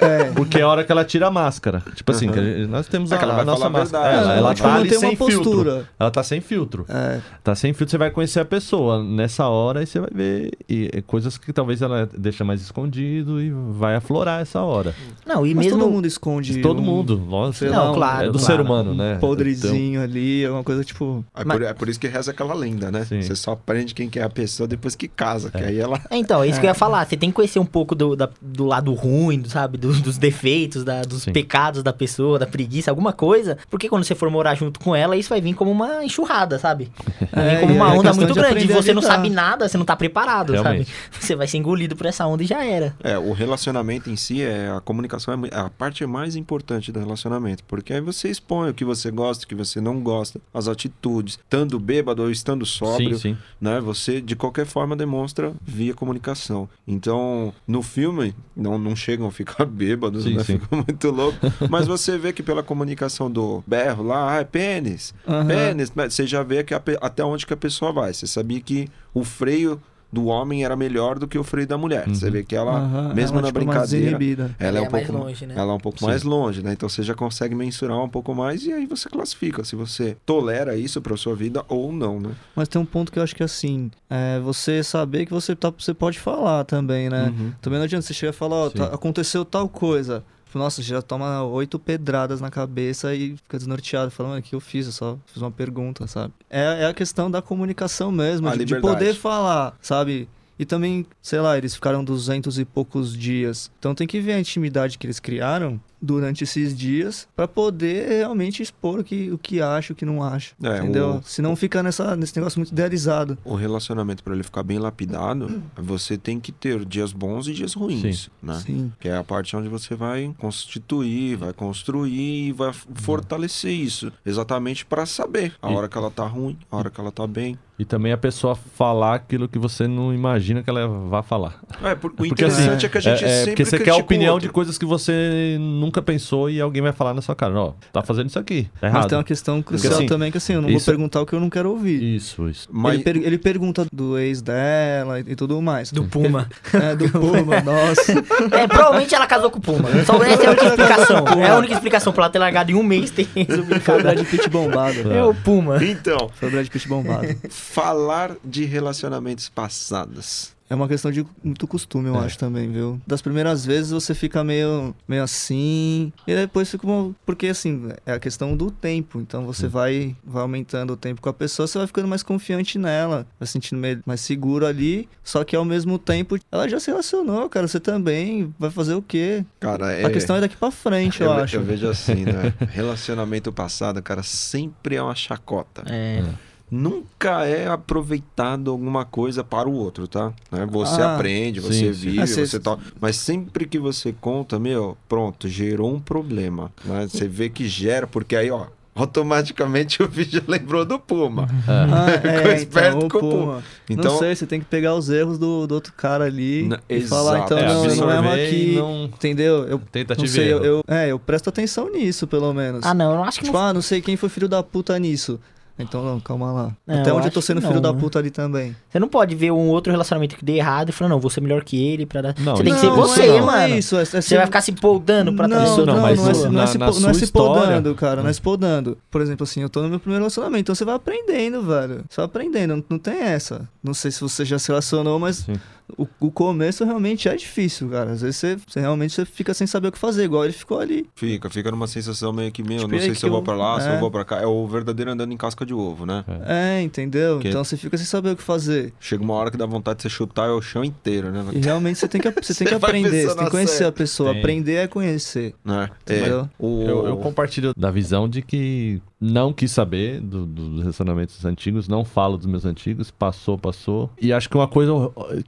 Speaker 3: É.
Speaker 4: Porque é a hora que ela tira a máscara. Tipo assim, gente- nós temos
Speaker 2: É
Speaker 4: a,
Speaker 2: que ela
Speaker 4: a nossa máscara. Ela,
Speaker 2: né?
Speaker 4: ela
Speaker 3: Tipo,
Speaker 4: tá ali sem filtro.
Speaker 3: postura.
Speaker 4: Ela tá sem filtro.
Speaker 3: É.
Speaker 4: Tá sem filtro, você vai conhecer a pessoa nessa hora e você vai ver e, e coisas que talvez ela deixa mais escondido e vai aflorar essa hora.
Speaker 1: Não, e
Speaker 3: Mas
Speaker 1: mesmo.
Speaker 3: todo mundo esconde.
Speaker 4: Todo
Speaker 3: um
Speaker 4: mundo,
Speaker 3: sei
Speaker 1: Não,
Speaker 3: um-
Speaker 1: claro,
Speaker 4: é do
Speaker 1: claro.
Speaker 4: ser humano, né?
Speaker 3: podrezinho ali, alguma coisa tipo.
Speaker 2: É,
Speaker 1: Mas-
Speaker 2: por, é por isso que reza aquela lenda, né?
Speaker 4: Sim.
Speaker 2: Você só aprende quem que é a pessoa depois que casa, que aí ela...
Speaker 1: É, Então, é isso que eu ia falar. Você tem que conhecer um pouco do, da- do lado ruim, do- sabe? Do- dos defeitos, da- dos
Speaker 4: Sim.
Speaker 1: pecados da pessoa, da preguiça, alguma coisa. Porque quando você for morar junto com ela, isso vai vir como uma enxurrada, sabe? Vai vir
Speaker 3: É,
Speaker 1: como uma
Speaker 3: é
Speaker 1: onda muito
Speaker 3: de
Speaker 1: grande. E você não sabe nada, você não tá preparado,
Speaker 4: Realmente.
Speaker 1: sabe? Você vai ser engolido por essa onda e já era.
Speaker 2: É, o relacionamento em si, é a comunicação é a parte mais importante do relacionamento, porque aí você expõe o que você gosta, o que você não gosta, as atitudes, estando bêbado ou estando sóbrio,
Speaker 4: Sim, sim.
Speaker 2: né? Você de qualquer forma demonstra via comunicação. Então, no filme não, não chegam a ficar bêbados,
Speaker 4: Sim,
Speaker 2: né?
Speaker 4: sim.
Speaker 2: Ficam muito louco, mas você vê que pela comunicação do berro lá, ah, é pênis,
Speaker 3: Aham.
Speaker 2: pênis, né? você já vê que a até onde que a pessoa vai. Você sabia que o freio do homem era melhor do que o freio da mulher.
Speaker 4: Uhum.
Speaker 2: Você vê que ela,
Speaker 3: Aham,
Speaker 2: mesmo
Speaker 3: ela,
Speaker 2: na
Speaker 3: tipo,
Speaker 2: brincadeira, ela é, um
Speaker 1: é mais
Speaker 2: pouco
Speaker 1: longe, né?
Speaker 2: ela é um pouco
Speaker 4: Sim.
Speaker 2: mais longe, né? Então você já consegue mensurar um pouco mais e aí você classifica se você tolera isso para sua vida ou não, né?
Speaker 3: Mas tem um ponto que eu acho que assim, é você saber que você, tá, você pode falar também, né?
Speaker 2: Uhum.
Speaker 3: Também não adianta você chegar e falar, ó,
Speaker 4: Sim.
Speaker 3: tá- aconteceu tal coisa. Nossa, você já toma oito pedradas na cabeça e fica desnorteado. Falando, o que eu fiz? Eu só fiz uma pergunta, sabe? É, é a questão da comunicação mesmo, de, de poder falar, sabe? E também, sei lá, eles ficaram duzentos e poucos dias. Então tem que ver a intimidade que eles criaram durante esses dias pra poder realmente expor o que, o que acha, o que não acha.
Speaker 2: É,
Speaker 3: entendeu?
Speaker 2: o-
Speaker 3: Senão fica nessa, nesse negócio muito idealizado.
Speaker 2: O relacionamento para ele ficar bem lapidado, você tem que ter dias bons e dias ruins, né?
Speaker 3: Sim.
Speaker 2: Que é a parte onde você vai constituir, vai construir e vai fortalecer isso, exatamente para saber a
Speaker 4: E-
Speaker 2: hora que ela tá ruim, a hora que ela tá bem.
Speaker 4: E também a pessoa falar aquilo que você não imagina que ela vai falar.
Speaker 2: É, por- o
Speaker 4: Porque assim,
Speaker 2: interessante é que a gente
Speaker 4: é, é,
Speaker 2: sempre
Speaker 4: porque você quer a opinião de coisas que você nunca pensou e alguém vai falar na sua cara. Ó, tá fazendo isso aqui. Tá
Speaker 3: Mas
Speaker 4: errado.
Speaker 3: tem uma questão crucial
Speaker 4: assim,
Speaker 3: também que assim, eu não
Speaker 4: isso-
Speaker 3: vou perguntar o que eu não quero ouvir.
Speaker 4: Isso, isso.
Speaker 2: Mas
Speaker 3: Ele, per- ele pergunta do ex dela e, e tudo mais.
Speaker 1: Do Puma.
Speaker 3: É, do Puma, nossa.
Speaker 1: é, provavelmente ela casou com o Puma. Só essa é a única explicação. É a única explicação pra ela ter largado em um mês resolvido
Speaker 3: Foi o. Brad Pitt bombado.
Speaker 1: É o Puma.
Speaker 2: então,
Speaker 3: Foi o Brad Pitt bombado.
Speaker 2: falar de relacionamentos passados.
Speaker 3: É uma questão de muito costume, eu
Speaker 4: É.
Speaker 3: acho também, viu? Das primeiras vezes você fica meio, meio assim, e depois fica uma... Porque, assim, é a questão do tempo. Então você vai, vai aumentando o tempo com a pessoa, você vai ficando mais confiante nela, vai se sentindo meio mais seguro ali, só que ao mesmo tempo ela já se relacionou, cara. Você também vai fazer o quê?
Speaker 2: Cara, é...
Speaker 3: A questão é daqui pra frente, eu,
Speaker 2: ve-
Speaker 3: acho.
Speaker 2: eu vejo assim, né? Relacionamento passado, cara, sempre é uma chacota.
Speaker 1: É.
Speaker 2: Nunca é aproveitado alguma coisa para o outro, tá? Né? Você
Speaker 3: Ah,
Speaker 2: aprende,
Speaker 4: sim,
Speaker 2: você
Speaker 4: sim.
Speaker 2: vive,
Speaker 3: cê-
Speaker 2: você tal. Mas sempre que você conta, meu, pronto, gerou um problema. Né? Você vê que gera, porque aí, ó, automaticamente o vídeo lembrou do Puma.
Speaker 3: Ah,
Speaker 2: Ficou
Speaker 3: é,
Speaker 2: esperto
Speaker 3: então,
Speaker 2: com o Puma. Então,
Speaker 3: não sei, você tem que pegar os erros do, do outro cara ali
Speaker 2: Na-
Speaker 3: e falar,
Speaker 2: exato.
Speaker 3: então,
Speaker 2: É,
Speaker 3: não, não é aqui,
Speaker 4: não-
Speaker 3: entendeu? Eu
Speaker 4: Tentativa
Speaker 3: não sei, eu, eu- é, eu presto atenção nisso, pelo menos.
Speaker 1: Ah, não, eu não acho que
Speaker 3: tipo,
Speaker 1: não.
Speaker 3: ah, não sei quem foi filho da puta nisso. Então, não, calma lá.
Speaker 1: Não,
Speaker 3: Até
Speaker 1: eu
Speaker 3: onde eu tô sendo
Speaker 1: que
Speaker 3: filho
Speaker 1: não,
Speaker 3: da
Speaker 1: né?
Speaker 3: puta ali também.
Speaker 1: Você não pode ver um outro relacionamento que dê errado e falar, não, vou ser melhor que ele pra dar.
Speaker 4: Não,
Speaker 1: você tem que ser
Speaker 4: não,
Speaker 1: você,
Speaker 3: não,
Speaker 1: mano.
Speaker 3: Não é isso, é, é
Speaker 1: Você
Speaker 3: ser-
Speaker 1: vai ficar se poldando pra
Speaker 3: não,
Speaker 1: pessoa.
Speaker 3: não,
Speaker 4: não,
Speaker 3: não,
Speaker 4: mas
Speaker 3: não, é, não é
Speaker 4: na-
Speaker 3: se,
Speaker 4: na
Speaker 3: po- não é se
Speaker 4: história-
Speaker 3: podando, cara, não é se podando. Por exemplo, assim, eu tô no meu primeiro relacionamento, então você vai aprendendo, velho. Você vai aprendendo, não, não tem essa. Não sei se você já se relacionou, mas
Speaker 4: Sim.
Speaker 3: O, o começo realmente é difícil, cara. Às vezes você, você realmente você fica sem saber o que fazer, igual ele ficou ali.
Speaker 2: fica, fica numa sensação meio que, meu,
Speaker 3: Tipo,
Speaker 2: não sei se eu vou
Speaker 3: eu-
Speaker 2: pra lá, se eu
Speaker 3: é.
Speaker 2: vou pra cá. É o verdadeiro andando em casca de ovo, né?
Speaker 3: É, entendeu?
Speaker 2: Que-
Speaker 3: Então você fica sem saber o que fazer.
Speaker 2: Chega uma hora que dá vontade de você chutar o chão inteiro, né?
Speaker 3: E realmente você tem que, você tem que aprender, você tem que conhecer
Speaker 2: série.
Speaker 3: a pessoa.
Speaker 4: Tem.
Speaker 3: Aprender é conhecer.
Speaker 2: Né? É,
Speaker 3: Entendeu?
Speaker 2: o...
Speaker 4: Eu, eu compartilho da visão de que não quis saber do- do- dos relacionamentos antigos, não falo dos meus antigos, passou, passou. E acho que uma coisa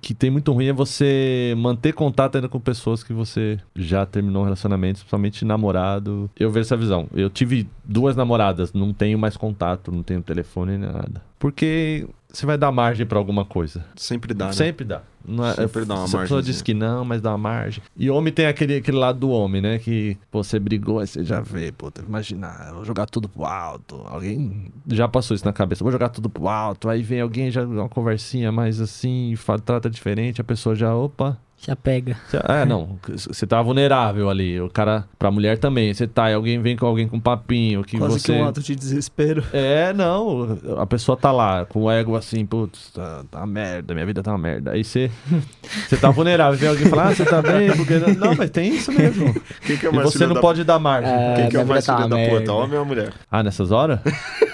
Speaker 4: que tem muito ruim é você manter contato ainda com pessoas que você já terminou um relacionamento, principalmente namorado. Eu vejo essa visão. Eu tive duas namoradas, não tenho mais contato, não tenho telefone nem nada. Porque você vai dar margem pra alguma coisa.
Speaker 2: Sempre dá, né?
Speaker 4: Sempre dá. Não é,
Speaker 2: Sempre dá uma
Speaker 4: Se a pessoa diz que não, mas dá uma margem. E homem tem aquele, aquele lado do homem, né? Que pô, você brigou, aí você já vê, pô, imagina, eu vou jogar tudo pro alto. Alguém já passou isso na cabeça, vou jogar tudo pro alto. Aí vem alguém, já uma conversinha mais assim, fa- trata diferente, a pessoa já, opa.
Speaker 1: Já pega.
Speaker 4: É, não, você tá vulnerável ali. O cara, pra mulher também, você tá, e alguém vem com alguém com papinho, que
Speaker 3: Quase
Speaker 4: você.
Speaker 3: que um ato de desespero.
Speaker 4: É, não. A pessoa tá lá com o ego assim, putz, tá, tá uma merda, minha vida tá uma merda. Aí você você tá vulnerável. Vem alguém falar, ah, você tá bem? Porque... Não, mas tem isso mesmo.
Speaker 2: Quem que é
Speaker 4: E
Speaker 2: mais
Speaker 4: você
Speaker 2: filho
Speaker 4: não
Speaker 2: da...
Speaker 4: pode dar margem.
Speaker 1: É.
Speaker 2: Quem que é o mais
Speaker 1: tá
Speaker 2: filho da
Speaker 1: uma
Speaker 2: puta,
Speaker 1: merda.
Speaker 2: homem ou mulher?
Speaker 4: Ah, nessas horas?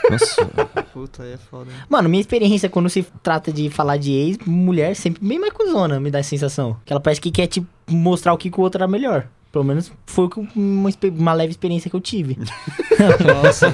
Speaker 4: Nossa.
Speaker 3: Puta, aí é foda. hein?
Speaker 1: Mano, minha experiência quando se trata de falar de ex, mulher sempre bem mais cuzona, me dá a sensação. Que ela parece que quer, tipo, mostrar o que, que o outro era melhor. Pelo menos foi que- uma, uma leve experiência que eu tive.
Speaker 3: Nossa.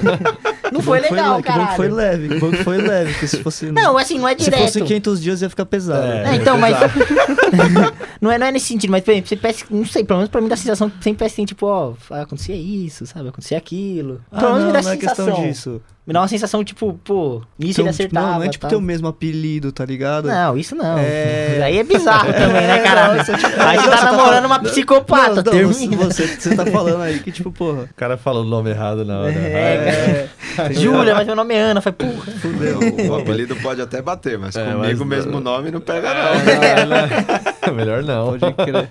Speaker 1: Não foi
Speaker 3: Que que
Speaker 1: legal,
Speaker 3: le- Que bom que foi leve, que bom que foi leve. Porque se fosse.
Speaker 1: Não, assim, não é
Speaker 3: se
Speaker 1: direto.
Speaker 3: fosse 500 dias ia ficar pesado.
Speaker 1: É, então, mas. não, é, não é nesse sentido, mas, por exemplo, você parece. Não sei, pelo menos pra mim dá a sensação que sempre parece assim, tipo, ó, vai acontecer isso, sabe? Acontecer aquilo.
Speaker 3: Ah,
Speaker 1: Pelo menos
Speaker 3: não,
Speaker 1: me dá
Speaker 3: não
Speaker 1: a
Speaker 3: é questão
Speaker 1: sensação.
Speaker 3: disso.
Speaker 1: Me dá uma sensação, tipo, pô, nisso
Speaker 3: Então,
Speaker 1: ele
Speaker 3: tipo,
Speaker 1: acertava.
Speaker 3: não, não é tipo
Speaker 1: tal.
Speaker 3: ter o mesmo apelido, tá ligado?
Speaker 1: Não, isso não.
Speaker 3: É.
Speaker 1: Aí é bizarro também, né, cara?
Speaker 3: Nossa, tipo,
Speaker 1: Aí você
Speaker 3: não,
Speaker 1: tá
Speaker 3: tá
Speaker 1: namorando
Speaker 3: falando-
Speaker 1: uma psicopata,
Speaker 3: Não, não,
Speaker 1: termina.
Speaker 3: você, você, tá falando aí que, tipo, porra.
Speaker 4: O cara falou o nome errado na hora.
Speaker 1: É,
Speaker 3: É,
Speaker 1: Júlia, mas meu nome é Ana. Falei, porra.
Speaker 3: fudeu.
Speaker 2: O apelido pode até bater, mas
Speaker 4: É,
Speaker 2: comigo o mesmo nome não pega, não.
Speaker 4: Melhor não.
Speaker 3: Pode crer.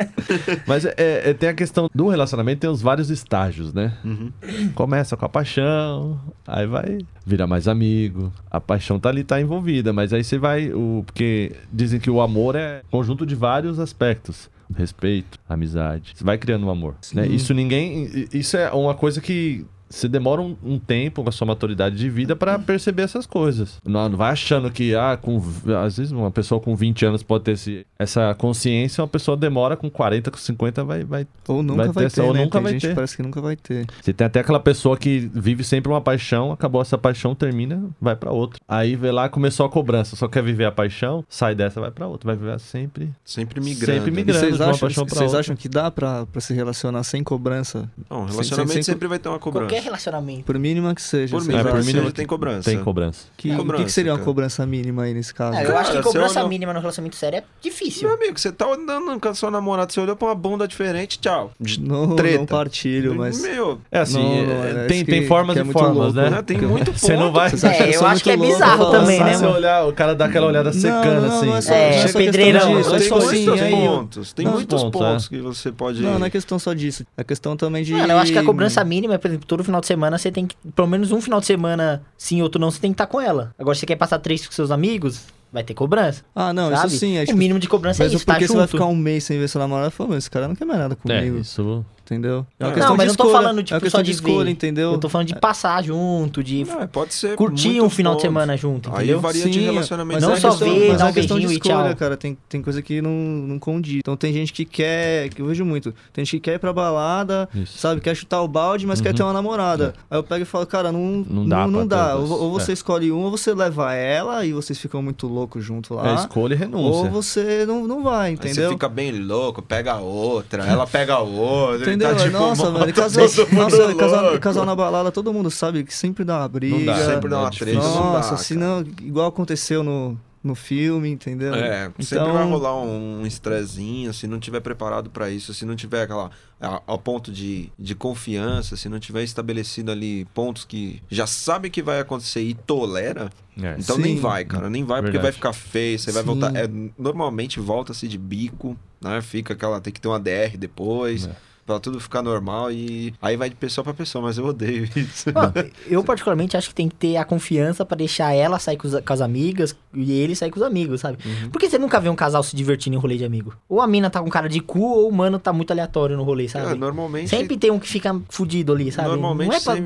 Speaker 4: Mas é, é, tem a questão do relacionamento, tem os vários estágios, né?
Speaker 2: Uhum.
Speaker 4: Começa com a paixão, aí vai virar mais amigo. A paixão tá ali, tá envolvida, mas aí você vai. O, porque dizem que o amor é conjunto de vários aspectos. Respeito, amizade. Você vai criando um amor. Né? Isso ninguém. Isso é uma coisa que. Você demora um, um tempo com a sua maturidade de vida pra perceber essas coisas. Não, não vai achando que, ah, com, às vezes uma pessoa com 20 anos pode ter esse, essa consciência, uma pessoa demora com 40, com 50 vai, vai
Speaker 3: Ou nunca
Speaker 4: Vai
Speaker 3: vai,
Speaker 4: ter
Speaker 3: ter,
Speaker 4: essa- ou
Speaker 3: né?
Speaker 4: nunca
Speaker 3: Tem
Speaker 4: vai
Speaker 3: gente
Speaker 4: ter.
Speaker 3: que parece que nunca vai ter.
Speaker 4: Você tem até aquela pessoa que vive sempre uma paixão, acabou essa paixão, termina, vai pra outra. Aí vê lá, começou a cobrança, só quer viver a paixão, sai dessa, vai pra outra, vai viver sempre.
Speaker 2: Sempre migrando.
Speaker 4: Sempre
Speaker 2: né?
Speaker 4: migrando.
Speaker 3: Vocês
Speaker 4: de uma
Speaker 3: acham,
Speaker 4: paixão pra
Speaker 3: vocês
Speaker 4: outra.
Speaker 3: acham que dá pra, pra se relacionar sem cobrança?
Speaker 2: Não, relacionamento
Speaker 3: sem- sem-
Speaker 2: sempre vai ter uma cobrança.
Speaker 1: Qualquer relacionamento.
Speaker 3: Por mínima que seja.
Speaker 2: Por mínima
Speaker 4: É, por mínima
Speaker 2: seja,
Speaker 4: que
Speaker 2: tem cobrança.
Speaker 4: Tem cobrança.
Speaker 3: Que, o que,
Speaker 2: Cobrança,
Speaker 3: que seria uma cobrança mínima aí nesse caso?
Speaker 1: É, eu acho que cobrança mínima no relacionamento sério é difícil.
Speaker 2: Meu amigo, você tá andando com a sua namorada, você olhou pra uma bunda diferente, tchau. De
Speaker 3: Não,
Speaker 2: treta.
Speaker 3: não partilho, mas.
Speaker 2: Meu,
Speaker 4: É assim,
Speaker 3: Não, não,
Speaker 4: é,
Speaker 3: é
Speaker 4: tem, tem formas
Speaker 3: é
Speaker 4: e formas,
Speaker 3: louco,
Speaker 4: né?
Speaker 2: né? Tem muito ponto.
Speaker 4: Você não vai.
Speaker 1: É, eu acho que é bizarro também, né,
Speaker 4: Você olhar, o cara dá aquela olhada secando,
Speaker 3: não, não,
Speaker 4: assim.
Speaker 3: não é
Speaker 1: É,
Speaker 3: não é questão
Speaker 1: pedreirão, não
Speaker 3: é
Speaker 2: tem
Speaker 3: só
Speaker 1: muitos
Speaker 3: assim, aí,
Speaker 2: pontos. Tem
Speaker 4: Não,
Speaker 2: muitos
Speaker 4: pontos, é.
Speaker 2: que você pode.
Speaker 3: Não, não é questão só disso. É questão também de.
Speaker 1: Mano, eu acho que a cobrança mínima é, por exemplo, todo final de semana você tem que. Pelo menos um final de semana, sim, outro não, você tem que estar com ela. Agora, se você quer passar três com seus amigos, vai ter cobrança.
Speaker 3: Ah, não,
Speaker 1: sabe?
Speaker 3: isso sim. É,
Speaker 1: o
Speaker 3: tipo,
Speaker 1: mínimo de cobrança é
Speaker 3: Mas
Speaker 1: isso, tá
Speaker 3: porque
Speaker 1: junto.
Speaker 3: você vai ficar um mês sem ver seu namorado e falar, esse cara não quer mais nada
Speaker 4: É,
Speaker 3: comigo.
Speaker 4: isso.
Speaker 3: Entendeu? É
Speaker 2: Não,
Speaker 3: uma questão
Speaker 1: mas
Speaker 3: de
Speaker 1: não tô
Speaker 3: escolha.
Speaker 1: falando,
Speaker 3: é
Speaker 1: tipo,
Speaker 3: uma questão
Speaker 1: só
Speaker 3: de
Speaker 1: de
Speaker 3: escolha,
Speaker 1: ver.
Speaker 3: entendeu?
Speaker 1: Eu tô falando de passar junto, de
Speaker 2: Não, pode ser.
Speaker 1: curtir um final de
Speaker 2: pontos.
Speaker 1: semana junto,
Speaker 2: Aí
Speaker 1: entendeu?
Speaker 2: varia de
Speaker 3: Sim,
Speaker 2: relacionamento.
Speaker 3: mas
Speaker 1: Não
Speaker 3: é
Speaker 1: só
Speaker 3: questão,
Speaker 1: ver,
Speaker 3: mas
Speaker 1: dar
Speaker 3: é
Speaker 1: um
Speaker 3: questão de
Speaker 1: beijinho e
Speaker 3: escolha,
Speaker 1: tchau.
Speaker 3: cara. Tem, tem coisa que não, não condiz. Então tem gente que quer, que eu vejo muito, tem gente que quer ir pra balada,
Speaker 4: Isso.
Speaker 3: sabe, quer chutar o balde, mas quer ter uma namorada. Aí eu pego e falo, cara, não,
Speaker 4: Não
Speaker 3: não
Speaker 4: dá
Speaker 3: não,
Speaker 4: pra
Speaker 3: dá. Ou, ou você
Speaker 4: É.
Speaker 3: escolhe um, ou você leva ela e vocês ficam muito loucos junto lá.
Speaker 4: É escolha e renúncia.
Speaker 3: ou você não, não vai,
Speaker 2: Aí
Speaker 3: entendeu?
Speaker 2: você fica bem louco, pega a outra, ela pega a outra.
Speaker 3: Entendeu?
Speaker 2: Tá, tipo,
Speaker 3: Nossa,
Speaker 2: mano,
Speaker 3: casal, nossa, casal, casal na balada, todo mundo sabe que sempre dá uma briga.
Speaker 4: Não dá,
Speaker 2: Sempre dá
Speaker 4: é
Speaker 2: uma
Speaker 4: difícil.
Speaker 2: treta, dá,
Speaker 3: Nossa, se não, igual aconteceu no, no filme, entendeu?
Speaker 2: É, sempre
Speaker 3: Então-
Speaker 2: vai rolar um estressinho, se não tiver preparado pra isso, se não tiver aquela a- ao ponto de, de confiança, se não tiver estabelecido ali pontos que já sabe que vai acontecer e tolera,
Speaker 4: É.
Speaker 2: então
Speaker 3: Sim.
Speaker 2: nem vai, cara, nem vai porque
Speaker 4: Verdade.
Speaker 2: vai ficar feio, você vai
Speaker 3: Sim.
Speaker 2: voltar, é, normalmente volta-se de bico, né? Fica aquela tem que ter uma DR depois.
Speaker 4: É.
Speaker 2: Pra tudo ficar normal e aí vai de pessoa pra pessoa, mas eu odeio isso.
Speaker 1: Mano, eu particularmente acho que tem que ter a confiança pra deixar ela sair com, os- com as amigas e ele sair com os amigos, sabe?
Speaker 2: Uhum.
Speaker 1: Porque você nunca vê um casal se divertindo em rolê de amigo. Ou a mina tá com cara de cu, ou o mano tá muito aleatório no rolê, sabe?
Speaker 2: É, normalmente
Speaker 1: Sempre tem um que fica fudido ali, sabe?
Speaker 2: Normalmente
Speaker 1: é, pra-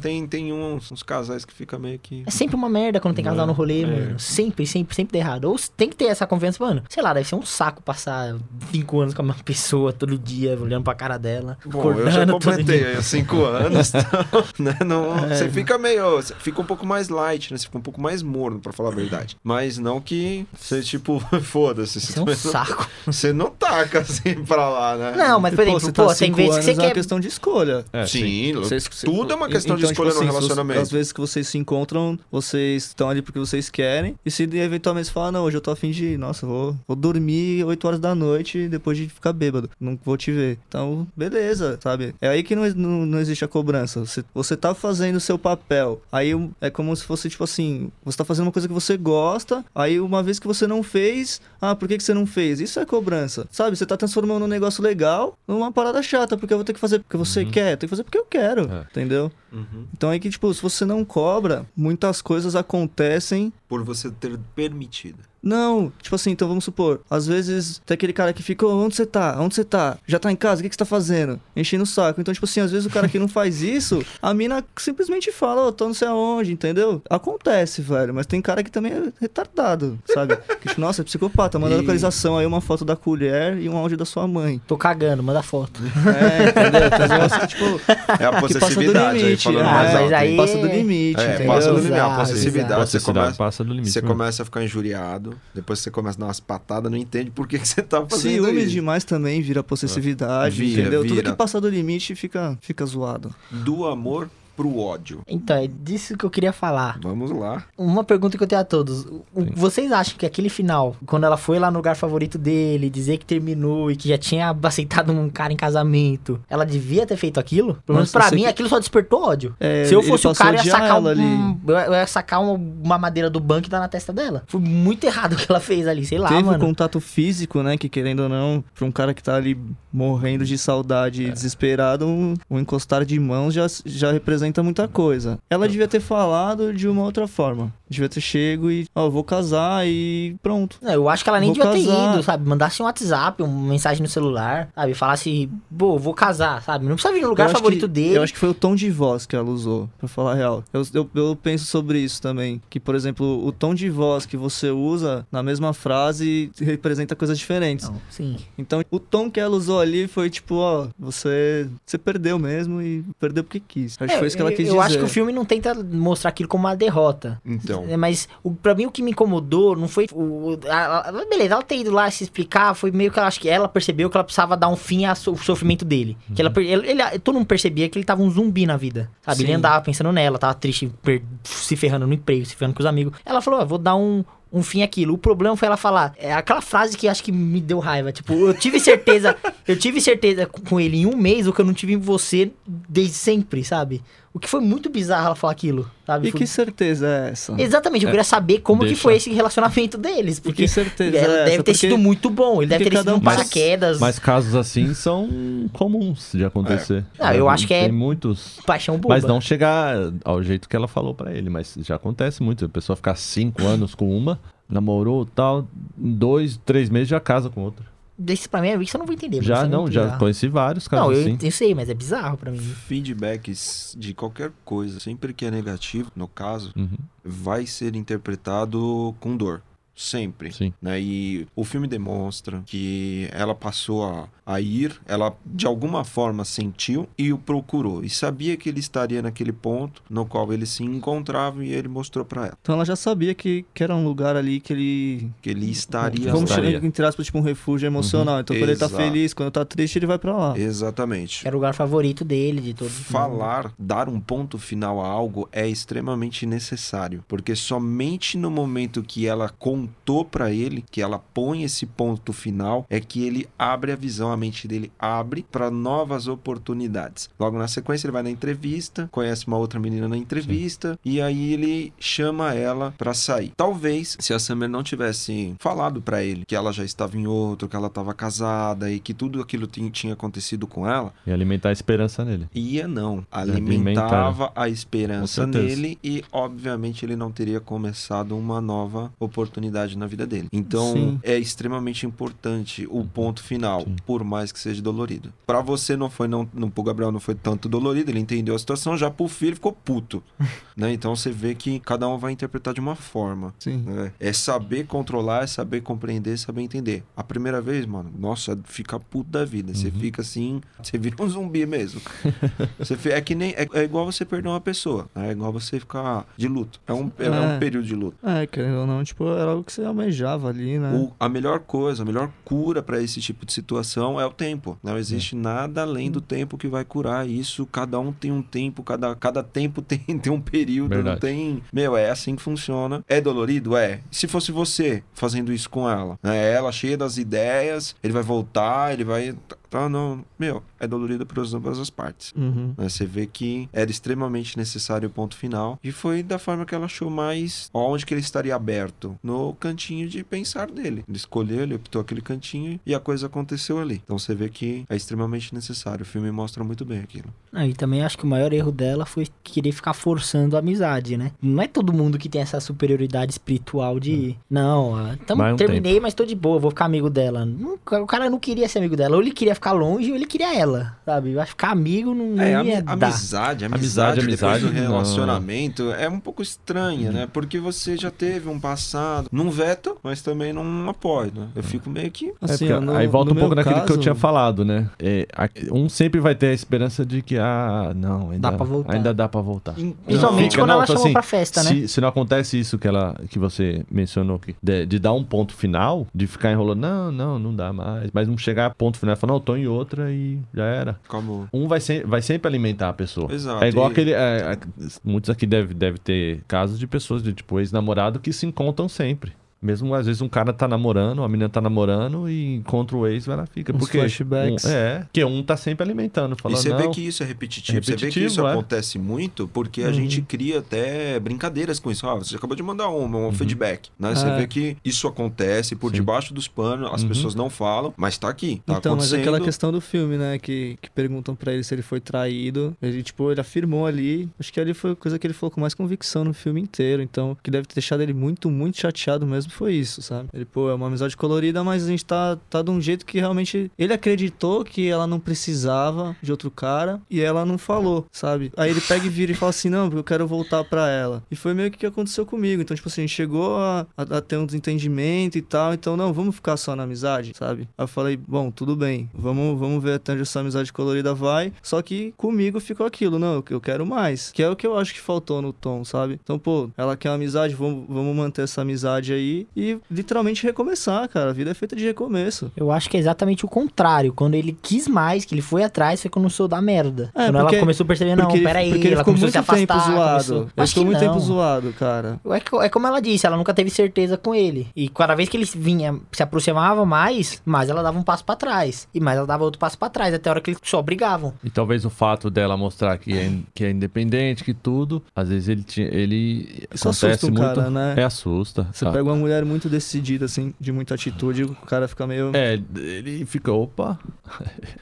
Speaker 2: tem, tem uns, uns casais que fica meio que.
Speaker 1: é sempre uma merda quando tem casal no rolê,
Speaker 2: É.
Speaker 1: mano. Sempre, sempre, sempre dá errado. Ou tem que ter essa confiança, mano. Sei lá, deve ser um saco passar cinco anos com a mesma pessoa todo dia, olhando pra cara dela.
Speaker 2: Bom, eu já completei os cinco anos, então, né, não,
Speaker 3: É.
Speaker 2: você fica meio, você fica um pouco mais light, né, você fica um pouco mais morno, pra falar a verdade. Mas não que você, tipo, foda-se, você,
Speaker 1: é um
Speaker 2: também não-
Speaker 1: saco.
Speaker 2: você não taca assim pra lá, né?
Speaker 1: Não, mas por exemplo,
Speaker 3: você
Speaker 1: pô,
Speaker 3: tá
Speaker 1: tem vezes que você
Speaker 3: é uma
Speaker 1: quer.
Speaker 3: questão de escolha.
Speaker 4: É,
Speaker 2: Sim,
Speaker 3: Vocês-
Speaker 2: tudo é uma questão de
Speaker 3: então,
Speaker 2: escolha
Speaker 3: tipo
Speaker 2: no
Speaker 3: assim,
Speaker 2: relacionamento.
Speaker 3: Às vezes que vocês se encontram, vocês estão ali porque vocês querem. E se eventualmente você fala, não, hoje eu tô afim de, nossa, vou, vou dormir 8 horas da noite depois de ficar bêbado. Não vou te ver. Então, beleza, sabe? É aí que não, não, não existe a cobrança. Você, você tá fazendo o seu papel. Aí é como se fosse, tipo assim, você tá fazendo uma coisa que você gosta. Aí uma vez que você não fez, ah, por que, que você não fez? Isso é cobrança. Sabe? Você tá transformando um negócio legal numa parada chata, porque eu vou ter que fazer porque você quer. Tem que fazer porque eu quero.
Speaker 4: É.
Speaker 3: Entendeu?
Speaker 2: Uhum.
Speaker 3: Então aí que, tipo, se você não cobra, muitas coisas acontecem.
Speaker 2: Por você ter permitido.
Speaker 3: Não, tipo assim, então vamos supor, às vezes tem aquele cara que fica, "Ô, onde você tá? Onde você tá? Já tá em casa? O que, que você tá fazendo? Enchendo o saco. Então, tipo assim, às vezes o cara que não faz isso, a mina simplesmente fala, ô, tô não sei aonde, entendeu? Acontece, velho, mas tem cara que também é retardado, sabe? Que, tipo, nossa, é psicopata, manda a
Speaker 2: E-
Speaker 3: localização aí, uma foto da colher e um áudio da sua mãe.
Speaker 1: Tô cagando, manda foto.
Speaker 3: É, entendeu? Negócios que, tipo,
Speaker 2: É a
Speaker 3: que passa do
Speaker 2: possessividade aí,
Speaker 3: limite.
Speaker 2: falando
Speaker 1: Ah,
Speaker 2: mais
Speaker 3: é,
Speaker 1: mas
Speaker 2: alto.
Speaker 1: aí-
Speaker 2: aí.
Speaker 3: passa do limite,
Speaker 2: É,
Speaker 3: entendeu?
Speaker 2: passa do limite, é a
Speaker 1: Exato,
Speaker 2: possessividade. Você começa,
Speaker 4: passa do limite.
Speaker 2: você começa a ficar injuriado, depois você começa a dar umas patadas, não entende por que, que você tá fazendo
Speaker 3: Ciúme
Speaker 2: isso.
Speaker 3: demais também vira possessividade,
Speaker 2: Vira,
Speaker 3: entendeu? Tudo
Speaker 2: vira.
Speaker 3: que passa do limite fica, fica zoado.
Speaker 2: Do amor pro ódio.
Speaker 1: Então, é disso que eu queria falar.
Speaker 2: Vamos lá.
Speaker 1: Uma pergunta que eu tenho a todos. Vocês acham que aquele final, quando ela foi lá no lugar favorito dele, dizer que terminou e que já tinha aceitado um cara em casamento, ela devia ter feito aquilo? Pelo menos pra mim,
Speaker 3: que-
Speaker 1: aquilo só despertou ódio.
Speaker 3: É,
Speaker 1: Se eu fosse o cara, eu ia sacar, um,
Speaker 3: ali.
Speaker 1: eu ia- eu ia sacar uma, uma madeira do banco e dar na testa dela. Foi muito errado o que ela fez ali, sei lá,
Speaker 3: Teve
Speaker 1: mano.
Speaker 3: contato físico, né? Que querendo ou não, pra um cara que tá ali morrendo de saudade e desesperado, um, um encostar de mãos já, já representa muita coisa. Ela devia ter falado de uma outra forma. Devia ter chego e, ó, vou casar e pronto.
Speaker 1: Não, eu acho que ela nem
Speaker 3: Vou
Speaker 1: devia ter
Speaker 3: casar.
Speaker 1: ido, sabe? Mandasse um WhatsApp, uma mensagem no celular, sabe? Falasse, pô, vou casar, sabe? Não precisa vir no lugar
Speaker 3: Eu
Speaker 1: favorito
Speaker 3: que-
Speaker 1: dele.
Speaker 3: Eu acho que foi o tom de voz que ela usou, pra falar a real. Eu, eu, eu penso sobre isso também. Que, por exemplo, o tom de voz que você usa na mesma frase representa coisas diferentes.
Speaker 1: Não, sim.
Speaker 3: Então, o tom que ela usou ali foi tipo, ó, você, você perdeu mesmo e perdeu porque quis. Acho que
Speaker 1: É,
Speaker 3: foi isso que ela
Speaker 1: eu,
Speaker 3: quis
Speaker 1: eu
Speaker 3: dizer.
Speaker 1: acho que o filme não tenta mostrar aquilo como uma derrota.
Speaker 2: Então.
Speaker 1: É, Mas o, pra mim o que me incomodou não foi. O, a- a- beleza, ela ter ido lá se explicar, foi meio que ela acho que ela percebeu que ela precisava dar um fim ao so- sofrimento dele. Que ela, per- ele, ele- todo mundo percebia que ele tava um zumbi na vida. Sabe? Ele
Speaker 3: Sim.
Speaker 1: andava pensando nela, tava triste, per- se ferrando no emprego, se ferrando com os amigos. Ela falou: "Ah, vou dar um. Um fim aquilo. O problema foi ela falar. É aquela frase que acho que me deu raiva. Tipo, eu tive certeza. eu tive certeza com com ele em um mês o que eu não tive em você desde sempre, sabe? O que foi muito bizarro ela falar aquilo, sabe?
Speaker 3: E
Speaker 1: Foi-
Speaker 3: que certeza é essa?
Speaker 1: Exatamente, eu queria saber como que
Speaker 4: deixa.
Speaker 1: foi esse relacionamento deles.
Speaker 3: E
Speaker 1: Porque
Speaker 3: que certeza
Speaker 1: ela
Speaker 3: é essa?
Speaker 1: deve ter
Speaker 3: Porque-
Speaker 1: sido muito bom. Ele deve ter sido um paraquedas.
Speaker 4: Mas casos assim são comuns de acontecer.
Speaker 1: Ah, eu acho que é-
Speaker 4: Tem muitos.
Speaker 1: Paixão boba.
Speaker 4: Mas não chegar ao jeito que ela falou pra ele, mas já acontece muito. A pessoa ficar cinco anos com uma, namorou tal, dois, três meses já casa com outra.
Speaker 1: Desse pra mim, isso eu não vou entender.
Speaker 4: Já
Speaker 1: é
Speaker 4: não, já
Speaker 1: bizarro.
Speaker 4: conheci vários casos
Speaker 1: Não, eu,
Speaker 4: assim.
Speaker 1: eu sei, mas é bizarro pra mim.
Speaker 2: Feedbacks de qualquer coisa, sempre que é negativo, no caso,
Speaker 4: Uhum,
Speaker 2: vai ser interpretado com dor. Sempre.
Speaker 4: sim.
Speaker 2: né? E o filme demonstra que ela passou a, a ir, ela de alguma forma sentiu e o procurou. E sabia que ele estaria naquele ponto no qual eles se encontravam e ele mostrou pra ela
Speaker 3: Então ela já sabia que, que era um lugar ali que ele.
Speaker 2: que ele estaria
Speaker 3: Vamos chamar, entre aspas, tipo um refúgio emocional. Então quando ele tá
Speaker 2: Exato.
Speaker 3: feliz, quando tá triste, ele vai pra lá.
Speaker 2: Exatamente.
Speaker 1: Era o lugar favorito dele, de todos.
Speaker 2: Falar, dar um ponto final a algo é extremamente necessário, porque somente no momento que ela contou pra ele, que ela põe esse ponto final, é que ele abre a visão, a mente dele abre para novas oportunidades. Logo na sequência ele vai na entrevista, conhece uma outra menina na entrevista e aí ele chama ela pra sair. Talvez se a Summer não tivesse falado pra ele que ela já estava em outro, que ela estava casada e que tudo aquilo tin- tinha acontecido com ela,
Speaker 4: E alimentar a esperança nele.
Speaker 2: Ia não.
Speaker 4: Alimentar.
Speaker 2: Alimentava a esperança nele e, obviamente, ele não teria começado uma nova oportunidade oportunidade na vida dele. Então,
Speaker 3: Sim.
Speaker 2: é extremamente importante o ponto final,
Speaker 4: Sim.
Speaker 2: por mais que seja dolorido. Pra você não foi, não, não pro Gabriel não foi tanto dolorido, ele entendeu a situação, já pro filho ficou puto. né? Então você vê que cada um vai interpretar de uma forma.
Speaker 3: Sim.
Speaker 2: né? É saber controlar, é saber compreender, saber entender. A primeira vez, mano, nossa, fica puto da vida. Você fica assim, você vira um zumbi mesmo. Você é que nem é, é igual você perder uma pessoa, né? é igual você ficar de luto. É um, é, um
Speaker 3: É.
Speaker 2: período de luto.
Speaker 3: É, querendo ou não, tipo, era algo que você almejava ali, né?
Speaker 2: O- a melhor coisa, a melhor cura para esse tipo de situação é o tempo. Não existe nada além do tempo que vai curar isso. Cada um tem um tempo, cada, cada tempo tem, tem um período.
Speaker 4: Verdade.
Speaker 2: Não tem. Meu, é assim que funciona. É dolorido? É. Se fosse você fazendo isso com ela? né? Ela cheia das ideias, ele vai voltar, ele vai. Tá, não. Meu, é dolorido para ambas as partes.
Speaker 3: Uhum.
Speaker 2: né? Você vê que era extremamente necessário o ponto final. E foi da forma que ela achou mais. Onde que ele estaria aberto? No cantinho de pensar dele. Ele escolheu, ele optou aquele cantinho e a coisa aconteceu ali. Então você vê que é extremamente necessário. O filme mostra muito bem aquilo.
Speaker 1: Ah, e também acho que o maior erro dela foi querer ficar forçando a amizade, né? Não é todo mundo que tem essa superioridade espiritual de. Não, tamo-
Speaker 4: um
Speaker 1: terminei, mas tô de boa, vou ficar amigo dela. Nunca- o cara não queria ser amigo dela. Ou ele queria ficar longe ou ele queria ela, sabe? Eu acho que ficar amigo não, não
Speaker 2: É,
Speaker 1: ia
Speaker 2: ami-
Speaker 1: dar.
Speaker 2: amizade, amizade,
Speaker 4: Amizade,
Speaker 2: depois
Speaker 4: amizade,
Speaker 2: do
Speaker 4: não.
Speaker 2: relacionamento é um pouco estranha, né? Porque você já teve um passado. Não veto, mas também não apoia, né? Eu fico meio que.
Speaker 4: É,
Speaker 3: Assim, ó, no-
Speaker 4: aí volta um pouco naquilo que eu
Speaker 3: caso-
Speaker 4: tinha falado, né? É, um sempre vai ter a esperança de que, ah, não, ainda
Speaker 1: Dá pra voltar.
Speaker 4: Ainda dá pra voltar.
Speaker 1: Principalmente
Speaker 4: Fica,
Speaker 1: quando
Speaker 4: não,
Speaker 1: ela
Speaker 4: então,
Speaker 1: chamou
Speaker 4: assim,
Speaker 1: pra festa, né?
Speaker 4: Se, se não acontece isso que, ela, que você mencionou aqui, de, de dar um ponto final, de ficar enrolando, não, não, não dá mais. Mas não chegar a ponto final e falar, não, eu tô em outra e já era.
Speaker 2: Como.
Speaker 4: Um vai, se- vai sempre alimentar a pessoa.
Speaker 2: Exato,
Speaker 4: É igual
Speaker 2: e-
Speaker 4: aquele. é, é, muitos aqui devem deve ter casos de pessoas de tipo ex-namorado que se encontram sempre. Mesmo às vezes um cara tá namorando, a menina tá namorando e encontra o ex, vai lá fica.
Speaker 3: Uns
Speaker 4: porque
Speaker 3: flashbacks.
Speaker 4: Um, é, porque um tá sempre alimentando,
Speaker 2: E
Speaker 4: falando,
Speaker 2: você
Speaker 4: não,
Speaker 2: vê que isso é repetitivo.
Speaker 4: É
Speaker 2: Você vê que isso
Speaker 4: é.
Speaker 2: acontece muito porque a
Speaker 3: Uhum.
Speaker 2: gente cria até brincadeiras com isso. Ah, você acabou de mandar uma, um feedback. Né? Você
Speaker 3: É.
Speaker 2: vê que isso acontece por
Speaker 4: Sim.
Speaker 2: debaixo dos panos, as
Speaker 4: Uhum.
Speaker 2: pessoas não falam, mas tá aqui. Tá
Speaker 3: então, mas aquela questão do filme, né? Que, que perguntam pra ele se ele foi traído. Ele, tipo, ele afirmou ali. Acho que ali foi a coisa que ele falou com mais convicção no filme inteiro. Então, que deve ter deixado ele muito, muito chateado mesmo foi isso, sabe? Ele, pô, é uma amizade colorida, mas a gente tá, tá de um jeito que realmente. Ele acreditou que ela não precisava de outro cara e ela não falou, sabe? Aí ele pega e vira e fala assim: não, eu quero voltar pra ela. E foi meio que o que aconteceu comigo. Então, tipo assim, a gente chegou a, a, a ter um desentendimento e tal. Então, não, vamos ficar só na amizade, sabe? Aí eu falei: bom, tudo bem, vamos, vamos ver até onde essa amizade colorida vai. Só que comigo ficou aquilo: não, eu quero mais. Que é o que eu acho que faltou no tom, sabe? Então, pô, ela quer uma amizade, vamos, vamos manter essa amizade aí e literalmente recomeçar, cara. A vida é feita de recomeço.
Speaker 1: Eu acho que é exatamente o contrário. Quando ele quis mais, que ele foi atrás, foi quando começou a dar merda.
Speaker 3: É,
Speaker 1: quando
Speaker 3: porque-
Speaker 1: ela começou a perceber, não,
Speaker 3: porque
Speaker 1: peraí,
Speaker 3: porque ele
Speaker 1: ela
Speaker 3: ficou
Speaker 1: começou a
Speaker 3: muito
Speaker 1: se afastar.
Speaker 3: tempo zoado.
Speaker 1: começou-
Speaker 3: Ele
Speaker 1: Acho
Speaker 3: ficou
Speaker 1: que
Speaker 3: muito
Speaker 1: não.
Speaker 3: tempo zoado, cara.
Speaker 1: É, é como ela disse, ela nunca teve certeza com ele. E cada vez que ele vinha, se aproximava mais, mais ela dava um passo pra trás. E mais ela dava outro passo pra trás, até a hora que eles só brigavam.
Speaker 4: E talvez o fato dela mostrar que é, que é independente, que tudo, às vezes ele tinha. Ele
Speaker 3: Isso
Speaker 4: acontece
Speaker 3: assusta
Speaker 4: muito.
Speaker 3: cara, né?
Speaker 4: É, assusta.
Speaker 3: Você
Speaker 4: Ah,
Speaker 3: pega uma mulher muito decidida, assim, de muita atitude, o cara fica meio.
Speaker 4: É, ele fica, opa.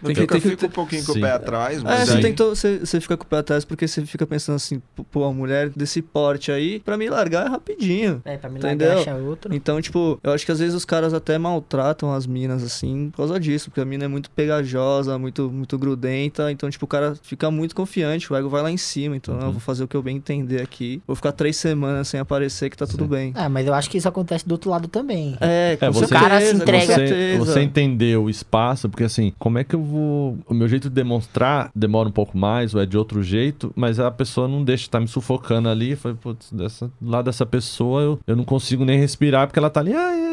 Speaker 3: Tem que-
Speaker 2: fica,
Speaker 3: tem que-
Speaker 2: fica um pouquinho com o
Speaker 4: Sim.
Speaker 2: pé atrás,
Speaker 3: É,
Speaker 2: mas
Speaker 3: você,
Speaker 2: aí...
Speaker 3: tentou, você, você fica com o pé atrás porque você fica pensando assim, pô, a mulher desse porte aí, pra me largar é rapidinho.
Speaker 1: É, pra me
Speaker 3: Entendeu?
Speaker 1: largar achar outro.
Speaker 3: Então, tipo, eu acho que às vezes os caras até maltratam as minas, assim, por causa disso, porque a mina é muito pegajosa, muito, muito grudenta, então, tipo, o cara fica muito confiante, o ego vai lá em cima, então,
Speaker 4: Uhum.
Speaker 3: eu vou fazer o que eu bem entender aqui, vou ficar três semanas sem aparecer que tá tudo
Speaker 4: Sim.
Speaker 3: bem.
Speaker 1: Ah, mas eu acho que isso acontece do outro lado também.
Speaker 3: É, com
Speaker 4: É, você-
Speaker 1: O cara se entrega-
Speaker 4: Você, você entender o espaço, porque assim, como é que eu vou. O meu jeito de demonstrar demora um pouco mais, ou é de outro jeito, mas a pessoa não deixa estar me sufocando ali. Foi, putz, dessa, do lado dessa pessoa eu, eu não consigo nem respirar porque ela tá ali. "Ah, é",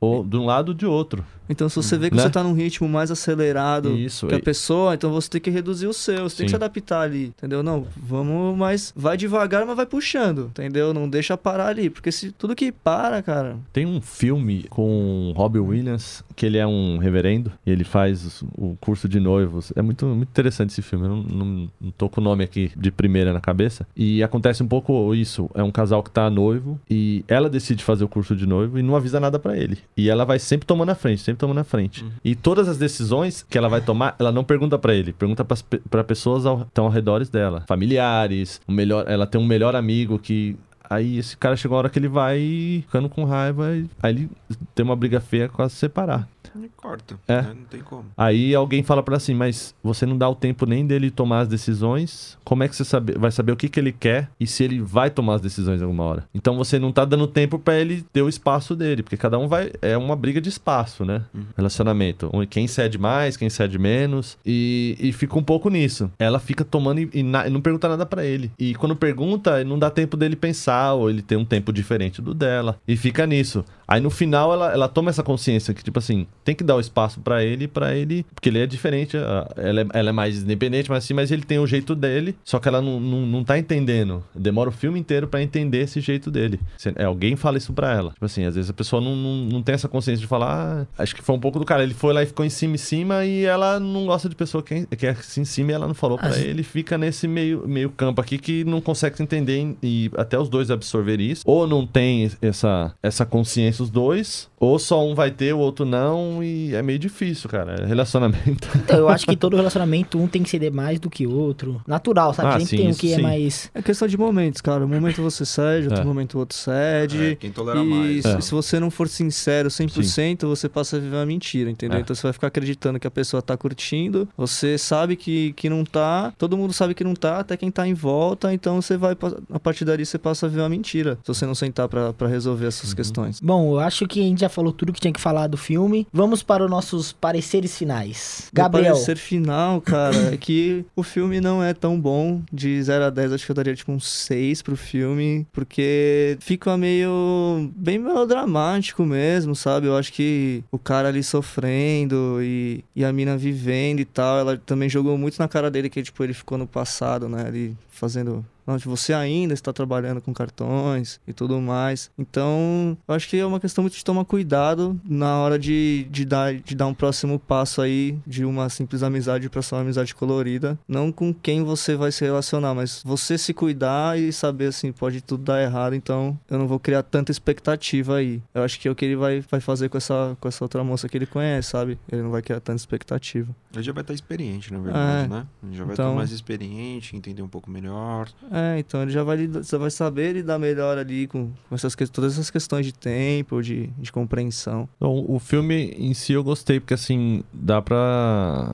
Speaker 4: Ou de um lado ou de outro.
Speaker 3: Então, se você vê que
Speaker 4: Né?
Speaker 3: você tá num ritmo mais acelerado
Speaker 4: Isso.
Speaker 3: que a pessoa, então você tem que reduzir o seu, você tem que
Speaker 4: Sim.
Speaker 3: se adaptar ali, entendeu? Não, vamos, mas vai devagar, mas vai puxando, entendeu? Não deixa parar ali, porque se tudo que para, cara,
Speaker 4: Tem um filme com Robbie Williams, que ele é um reverendo, e ele faz o curso de noivos. É muito, muito interessante esse filme, eu não, não, não tô com o nome aqui de primeira na cabeça. E acontece um pouco isso, é um casal que tá noivo, e ela decide fazer o curso de noivo e não avisa nada pra ele. E ela vai sempre tomando a frente, sempre tomando a frente. E todas as decisões que ela vai tomar, ela não pergunta pra ele, pergunta pra pessoas ao, que estão ao redor dela. Familiares, o melhor, ela tem um melhor amigo que Aí esse cara chegou a hora que ele vai ficando com raiva, aí ele tem uma briga feia quase separar.
Speaker 2: Corta.
Speaker 4: É.
Speaker 2: né? Não tem como.
Speaker 4: Aí alguém fala pra ela assim, mas você não dá o tempo nem dele tomar as decisões, como é que você sabe- vai saber o que, que ele quer e se ele vai tomar as decisões alguma hora? Então você não tá dando tempo pra ele ter o espaço dele, porque cada um vai. É uma briga de espaço, né? Relacionamento. Um- Quem cede mais, quem cede menos. E, e fica um pouco nisso. Ela fica tomando e, e na- e não pergunta nada pra ele. E quando pergunta, não dá tempo dele pensar, ou ele tem um tempo diferente do dela. E fica nisso. Aí no final ela, ela toma essa consciência que, tipo assim, tem que dar o espaço pra ele, pra ele. Porque ele é diferente, ela é, ela é mais independente, mas assim, mas ele tem o jeito dele. Só que ela não, não, não tá entendendo. Demora o filme inteiro pra entender esse jeito dele. É, alguém fala isso pra ela. Tipo assim, às vezes a pessoa não, não, não tem essa consciência de falar. "Ah, acho que foi um pouco do cara. Ele foi lá e ficou em cima em cima e ela não gosta de pessoa que é, que é assim em cima e ela não falou pra
Speaker 1: Às-
Speaker 4: ele. Fica nesse meio, meio campo aqui que não consegue se entender e até os dois absorver isso. Ou não tem essa, essa consciência, os dois. Ou só um vai ter, o outro não. E é meio difícil, cara. É Relacionamento.
Speaker 1: Então, eu acho que todo relacionamento, um tem que ceder mais do que o outro. Natural, sabe?
Speaker 4: Ah,
Speaker 1: Sempre
Speaker 4: sim,
Speaker 1: tem um
Speaker 4: isso
Speaker 1: que é
Speaker 4: sim.
Speaker 1: mais.
Speaker 3: É questão de momentos, cara. Um momento você cede, outro
Speaker 4: É.
Speaker 3: momento o outro cede.
Speaker 2: É, quem tolera
Speaker 3: e
Speaker 2: mais.
Speaker 3: se,
Speaker 4: É.
Speaker 3: se você não for sincero 100%, você passa a viver uma mentira, entendeu?
Speaker 4: É.
Speaker 3: Então você vai ficar acreditando que a pessoa tá curtindo, você sabe que, que não tá, todo mundo sabe que não tá, até quem tá em volta, então você vai, a partir dali você passa a viver uma mentira, se você não sentar pra, pra resolver essas questões.
Speaker 1: Bom, eu acho que a gente já falou tudo que tinha que falar do filme. Vamos para os nossos pareceres finais.
Speaker 3: Meu
Speaker 1: Gabriel.
Speaker 3: parecer final, cara, é que o filme não é tão bom. De 0 a 10, acho que eu daria tipo um 6 pro filme, porque fica meio. bem melodramático mesmo, sabe? Eu acho que o cara ali sofrendo e, e a mina vivendo e tal, ela também jogou muito na cara dele que, tipo, ele ficou no passado, né? Ali fazendo. Onde você ainda está trabalhando com cartões e tudo mais. Então, eu acho que é uma questão muito de tomar cuidado na hora de, de, dar, de dar um próximo passo aí de uma simples amizade para ser uma amizade colorida. Não com quem você vai se relacionar, mas você se cuidar e saber assim, pode tudo dar errado, então eu não vou criar tanta expectativa aí. Eu acho que é o que ele vai, vai fazer com essa, com essa outra moça que ele conhece, sabe? Ele não vai criar tanta expectativa.
Speaker 2: Ele já vai estar experiente, na verdade,
Speaker 3: É.
Speaker 2: né? Ele já vai
Speaker 3: Então-
Speaker 2: estar mais experiente, entender um pouco melhor.
Speaker 3: É, então ele já vai, já vai saber lidar melhor ali com, com essas, todas essas questões de tempo, de, de compreensão.
Speaker 4: Então, o filme em si eu gostei, porque assim, dá pra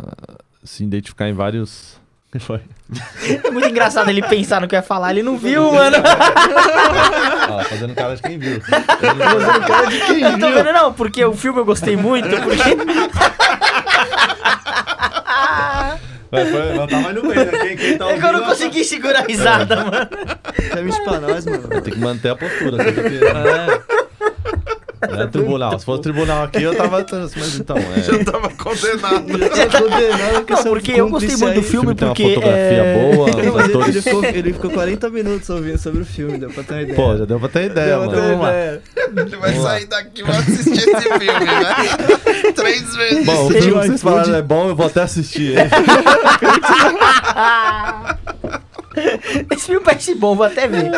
Speaker 4: se identificar em vários. O que foi?
Speaker 1: É muito engraçado ele pensar no que ia falar, ele não viu, mano.
Speaker 4: Ah, fazendo cara de quem viu.
Speaker 1: Eu tô vendo, não, porque o filme eu gostei muito, porque.
Speaker 4: Mas foi, mas tava no meio, né? Quem, quem tá
Speaker 1: É que eu não consegui segurar a risada, mano.
Speaker 3: Permite pra nós, mano.
Speaker 4: Tem que manter a postura. Assim, porque... Não é tribunal. Se fosse tribunal aqui, eu tava. Mas então, é.
Speaker 2: Já tava condenado.
Speaker 1: Não, porque eu gostei muito do filme,
Speaker 4: filme tem uma
Speaker 1: porque.
Speaker 4: fotografia
Speaker 1: é,
Speaker 4: boa, os
Speaker 3: mas ele, ele
Speaker 4: atores.
Speaker 3: ficou, ele ficou 40 minutos ouvindo sobre o filme, deu pra ter uma ideia.
Speaker 4: Pô, já deu pra ter ideia,
Speaker 3: Deu pra ter
Speaker 4: mano.
Speaker 3: ideia.
Speaker 2: Ele vai
Speaker 4: Vamos lá.
Speaker 2: sair daqui e vai assistir esse filme, né? Três vezes.
Speaker 4: Bom, o filme que vocês falaram é bom, eu vou até assistir ele.
Speaker 1: Esse filme parece bom, vou até ver.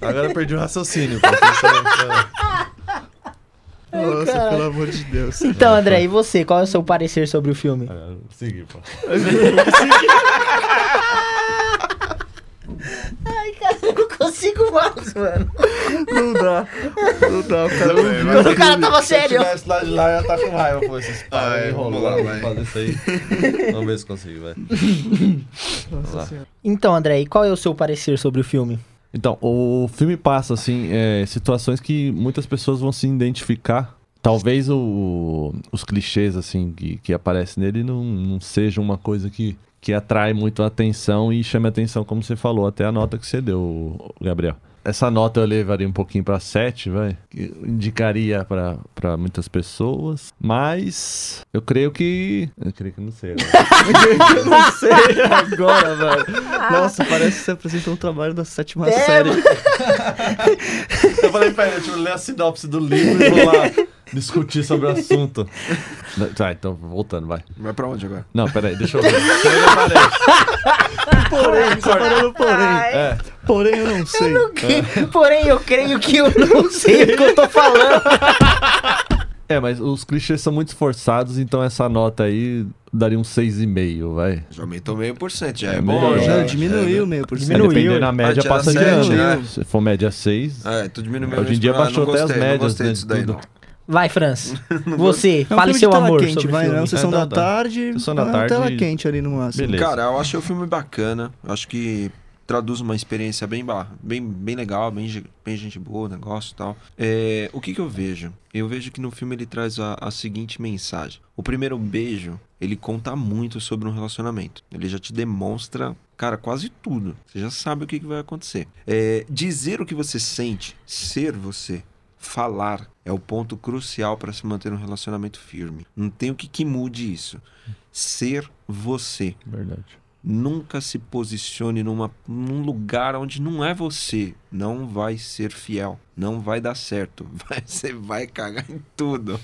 Speaker 4: Agora eu perdi o raciocínio.
Speaker 3: Nossa,
Speaker 1: cara.
Speaker 3: pelo amor de Deus.
Speaker 1: Então, André, e você? Qual é o seu parecer sobre o filme?
Speaker 4: É, Segui, pô.
Speaker 1: Ai, cara, eu não consigo mais, mano.
Speaker 3: Não dá. Não dá, o cara não.
Speaker 1: Quando o cara tava
Speaker 4: Se eu
Speaker 1: sério.
Speaker 4: tivesse lá de lá, eu ia estar com raiva, pô. Esses
Speaker 2: Ah,
Speaker 4: caras
Speaker 2: é, vamos lá, vai.
Speaker 4: fazer isso aí. Vamos ver se consigo, vai. Vamos lá.
Speaker 1: Então, André, e qual é o seu parecer sobre o filme?
Speaker 4: Então, o filme passa, assim, é, situações que muitas pessoas vão se identificar. Talvez o- os clichês, assim, que, que aparecem nele não, não uma coisa que, que atrai muito a atenção e chame a atenção, como você falou, até a nota que você deu, Gabriel. Essa nota eu levaria um pouquinho pra 7, vai. eu Indicaria pra pra muitas pessoas. Mas eu creio que. Eu creio que não sei agora.
Speaker 3: Eu não sei agora, velho. Nossa, parece que você apresentou um trabalho da sétima
Speaker 1: É,
Speaker 3: série.
Speaker 4: Eu falei pra ele, deixa eu ler a sinopse do livro e vou lá discutir sobre o assunto. Tá, então voltando, vai.
Speaker 2: Vai pra onde agora?
Speaker 4: Não, peraí, deixa eu ver. Eu
Speaker 3: Porém, separando porém.
Speaker 4: É,
Speaker 3: Porém, eu não sei.
Speaker 1: Que- Porém, eu creio que eu não sei o que eu tô falando.
Speaker 4: É, mas os clichês são muito esforçados, então essa nota aí daria um 6,5, vai.
Speaker 2: Já aumentou meio por cento, já
Speaker 4: É
Speaker 2: é, bom. já.
Speaker 3: Já diminuiu meio por cento.
Speaker 1: Diminuiu.
Speaker 4: É, dependendo da média,
Speaker 2: Antes
Speaker 4: passa de ano.
Speaker 2: né?
Speaker 4: Se for média 6,
Speaker 2: É, tu diminuiu meio
Speaker 4: Hoje em dia
Speaker 2: ah,
Speaker 4: baixou
Speaker 2: não
Speaker 4: até as médias,
Speaker 2: Não gostei
Speaker 4: né,
Speaker 2: disso daí,
Speaker 4: tudo.
Speaker 2: não.
Speaker 1: Vai, Franz. Você,
Speaker 3: É um
Speaker 1: fale seu
Speaker 3: tela
Speaker 1: amor
Speaker 3: quente,
Speaker 1: sobre
Speaker 3: vai,
Speaker 1: filme.
Speaker 3: não? Sessão
Speaker 4: É,
Speaker 3: da
Speaker 4: tá.
Speaker 3: tarde.
Speaker 4: Sessão da
Speaker 3: é uma
Speaker 4: tarde
Speaker 3: tela quente ali no máximo.
Speaker 4: Beleza.
Speaker 2: Cara, eu achei o filme bacana. Eu Acho que traduz uma experiência bem, bem, bem legal, bem, bem gente boa, negócio e tal. É, o que, que eu vejo? Eu vejo que no filme ele traz a, a seguinte mensagem. O primeiro beijo, ele conta muito sobre um relacionamento. Ele já te demonstra, cara, quase tudo. Você já sabe o que, que vai acontecer. É, dizer o que você sente, ser você, falar, é o ponto crucial para se manter um relacionamento firme. Não tem o que, que mude isso. Ser você.
Speaker 4: verdade.
Speaker 2: Nunca se posicione numa, num lugar onde não é você. Não vai ser fiel. Não vai dar certo. Vai, você vai cagar em tudo.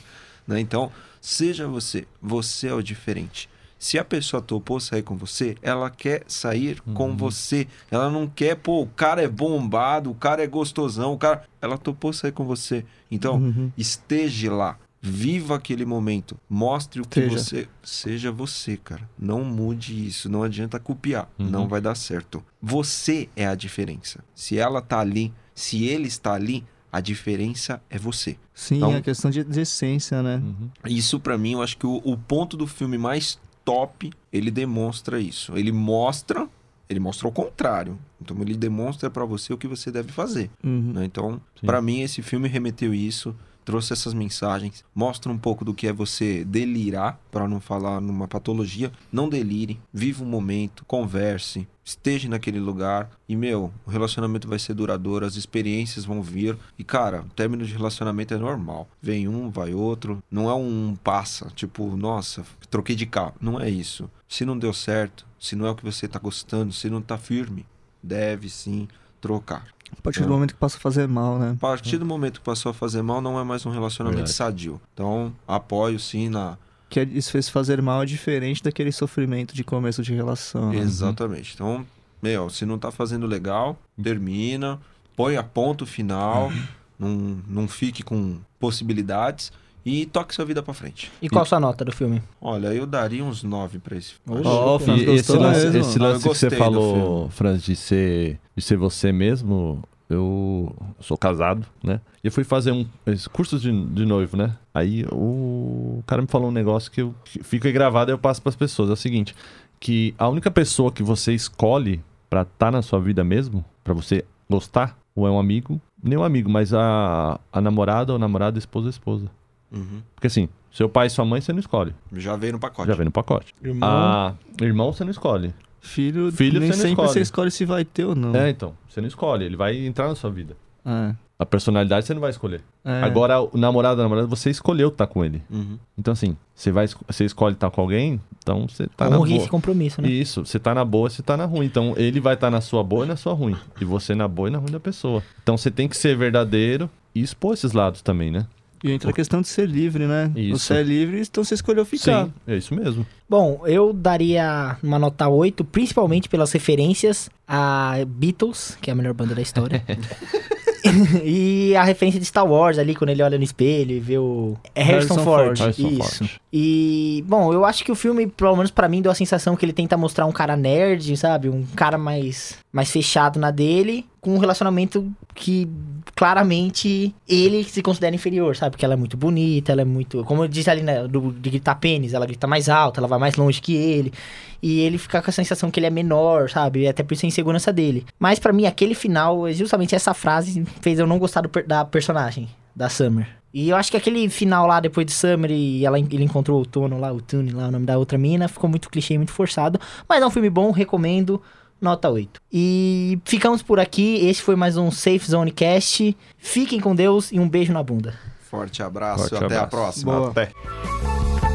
Speaker 2: né? Então, seja você. Você é o diferente. Se a pessoa topou sair com você, ela quer sair com você. Ela não quer, pô, o cara é bombado, o cara é gostosão, o cara. Ela topou sair com você. Então,
Speaker 3: Uhum.
Speaker 2: esteja lá. Viva aquele momento. Mostre o que
Speaker 3: Seja.
Speaker 2: você. Seja você, cara. Não mude isso. Não adianta copiar.
Speaker 4: Uhum.
Speaker 2: Não vai dar certo. Você é a diferença. Se ela tá ali, se ele está ali, a diferença é você.
Speaker 3: Sim,
Speaker 2: Então-
Speaker 3: a questão de, de essência, né?
Speaker 4: Uhum.
Speaker 2: Isso pra mim, eu acho que o, o ponto do filme mais top, ele demonstra isso. Ele mostra, ele mostra o contrário. Então ele demonstra pra você o que você deve fazer.
Speaker 3: Uhum.
Speaker 2: né? Então, pra mim, esse filme remeteu isso, trouxe essas mensagens, mostra um pouco do que é você delirar, pra não falar numa patologia. Não delire, viva um momento, converse, esteja naquele lugar e, meu, o relacionamento vai ser duradouro, as experiências vão vir. E, cara, o término de relacionamento é normal. Vem um, vai outro. Não é um passa, tipo, nossa, troquei de carro. Não é isso. Se não deu certo, se não é o que você tá gostando, se não tá firme, deve sim trocar.
Speaker 3: A partir do
Speaker 2: É.
Speaker 3: momento que passa a fazer mal, né?
Speaker 2: A partir do momento que passou a fazer mal, não é mais um relacionamento
Speaker 4: Verdade.
Speaker 2: sadio. Então, apoio sim na.
Speaker 3: Que é- isso fez fazer mal é diferente daquele sofrimento de começo de relação. né?
Speaker 2: Exatamente. Então, meu, se não tá fazendo legal, termina, põe a ponto final, não, não fique com possibilidades e toque sua vida pra frente.
Speaker 1: E qual a sua nota do filme?
Speaker 2: Olha, eu daria uns nove pra esse filme.
Speaker 1: Ô,
Speaker 3: Ó, o
Speaker 1: louco.
Speaker 3: Franz
Speaker 4: E esse lance,
Speaker 3: mesmo.
Speaker 4: esse
Speaker 2: Ah,
Speaker 4: lance que você falou. Franz, de ser, de ser você mesmo, eu sou casado, né? E eu fui fazer um esses cursos de, de noivo, né? Aí o cara me falou um negócio que, eu, que fica gravado e eu passo pras pessoas. É o seguinte, que a única pessoa que você escolhe pra estar na sua vida mesmo, pra você gostar, ou é um amigo, nem um amigo, mas a, a namorada ou namorada, esposa ou esposa.
Speaker 2: Uhum.
Speaker 4: Porque assim, seu pai e sua mãe você não escolhe,
Speaker 2: Já veio no pacote.
Speaker 4: já vem no pacote.
Speaker 1: Irmão.
Speaker 4: Ah, irmão você não escolhe.
Speaker 3: Filho,
Speaker 4: Filho
Speaker 3: nem
Speaker 4: você
Speaker 3: sempre
Speaker 4: escolhe.
Speaker 3: você escolhe se vai ter ou não.
Speaker 4: É, então. Você não escolhe, ele vai entrar na sua vida.
Speaker 3: É,
Speaker 4: A personalidade você não vai escolher.
Speaker 3: é.
Speaker 4: Agora, o namorado, a namorada, você escolheu estar com ele.
Speaker 2: Uhum.
Speaker 4: Então, assim, você, vai, você escolhe estar com alguém, então você tá na
Speaker 1: Honre
Speaker 4: boa.
Speaker 1: esse compromisso, né?
Speaker 4: Isso, você tá na boa, você tá na ruim. Então, ele vai estar na sua boa e na sua ruim. E você na boa e na ruim da pessoa. Então, você tem que ser verdadeiro e expor esses lados também, né?
Speaker 3: E entra a questão de ser livre, né?
Speaker 4: Isso.
Speaker 3: Você é livre, então você escolheu ficar.
Speaker 4: Sim, é isso mesmo.
Speaker 1: Bom, eu daria uma nota 8, principalmente pelas referências a Beatles, que é a melhor banda da história. e a referência de Star Wars ali, quando ele olha no espelho e vê o. É Harrison,
Speaker 3: Harrison
Speaker 1: Ford.
Speaker 3: Ford.
Speaker 4: Harrison
Speaker 1: Isso.
Speaker 4: Ford.
Speaker 1: E, bom, eu acho que o filme, pelo menos pra mim, deu a sensação que ele tenta mostrar um cara nerd, sabe? Um cara mais, mais fechado na dele, com um relacionamento que claramente ele se considera inferior, sabe? Porque ela é muito bonita, ela é muito. Como eu disse ali, né? Do, de gritar pênis, ela grita mais alto, ela vai mais longe que ele. E ele fica com a sensação que ele é menor, sabe? E até por isso a insegurança dele. Mas pra mim, aquele final, justamente essa frase fez eu não gostar do da personagem, da Summer. E eu acho que aquele final lá, depois de Summer, e ela, ele encontrou o Outono lá, o Tune lá, o nome da outra mina, ficou muito clichê, muito forçado. Mas é um filme bom, recomendo, nota 8. E ficamos por aqui, esse foi mais um Safe Zone Cast. Fiquem com Deus e um beijo na bunda.
Speaker 2: Forte abraço,
Speaker 4: Forte
Speaker 2: até a
Speaker 4: abraço.
Speaker 2: próxima.
Speaker 3: Boa.
Speaker 2: Até.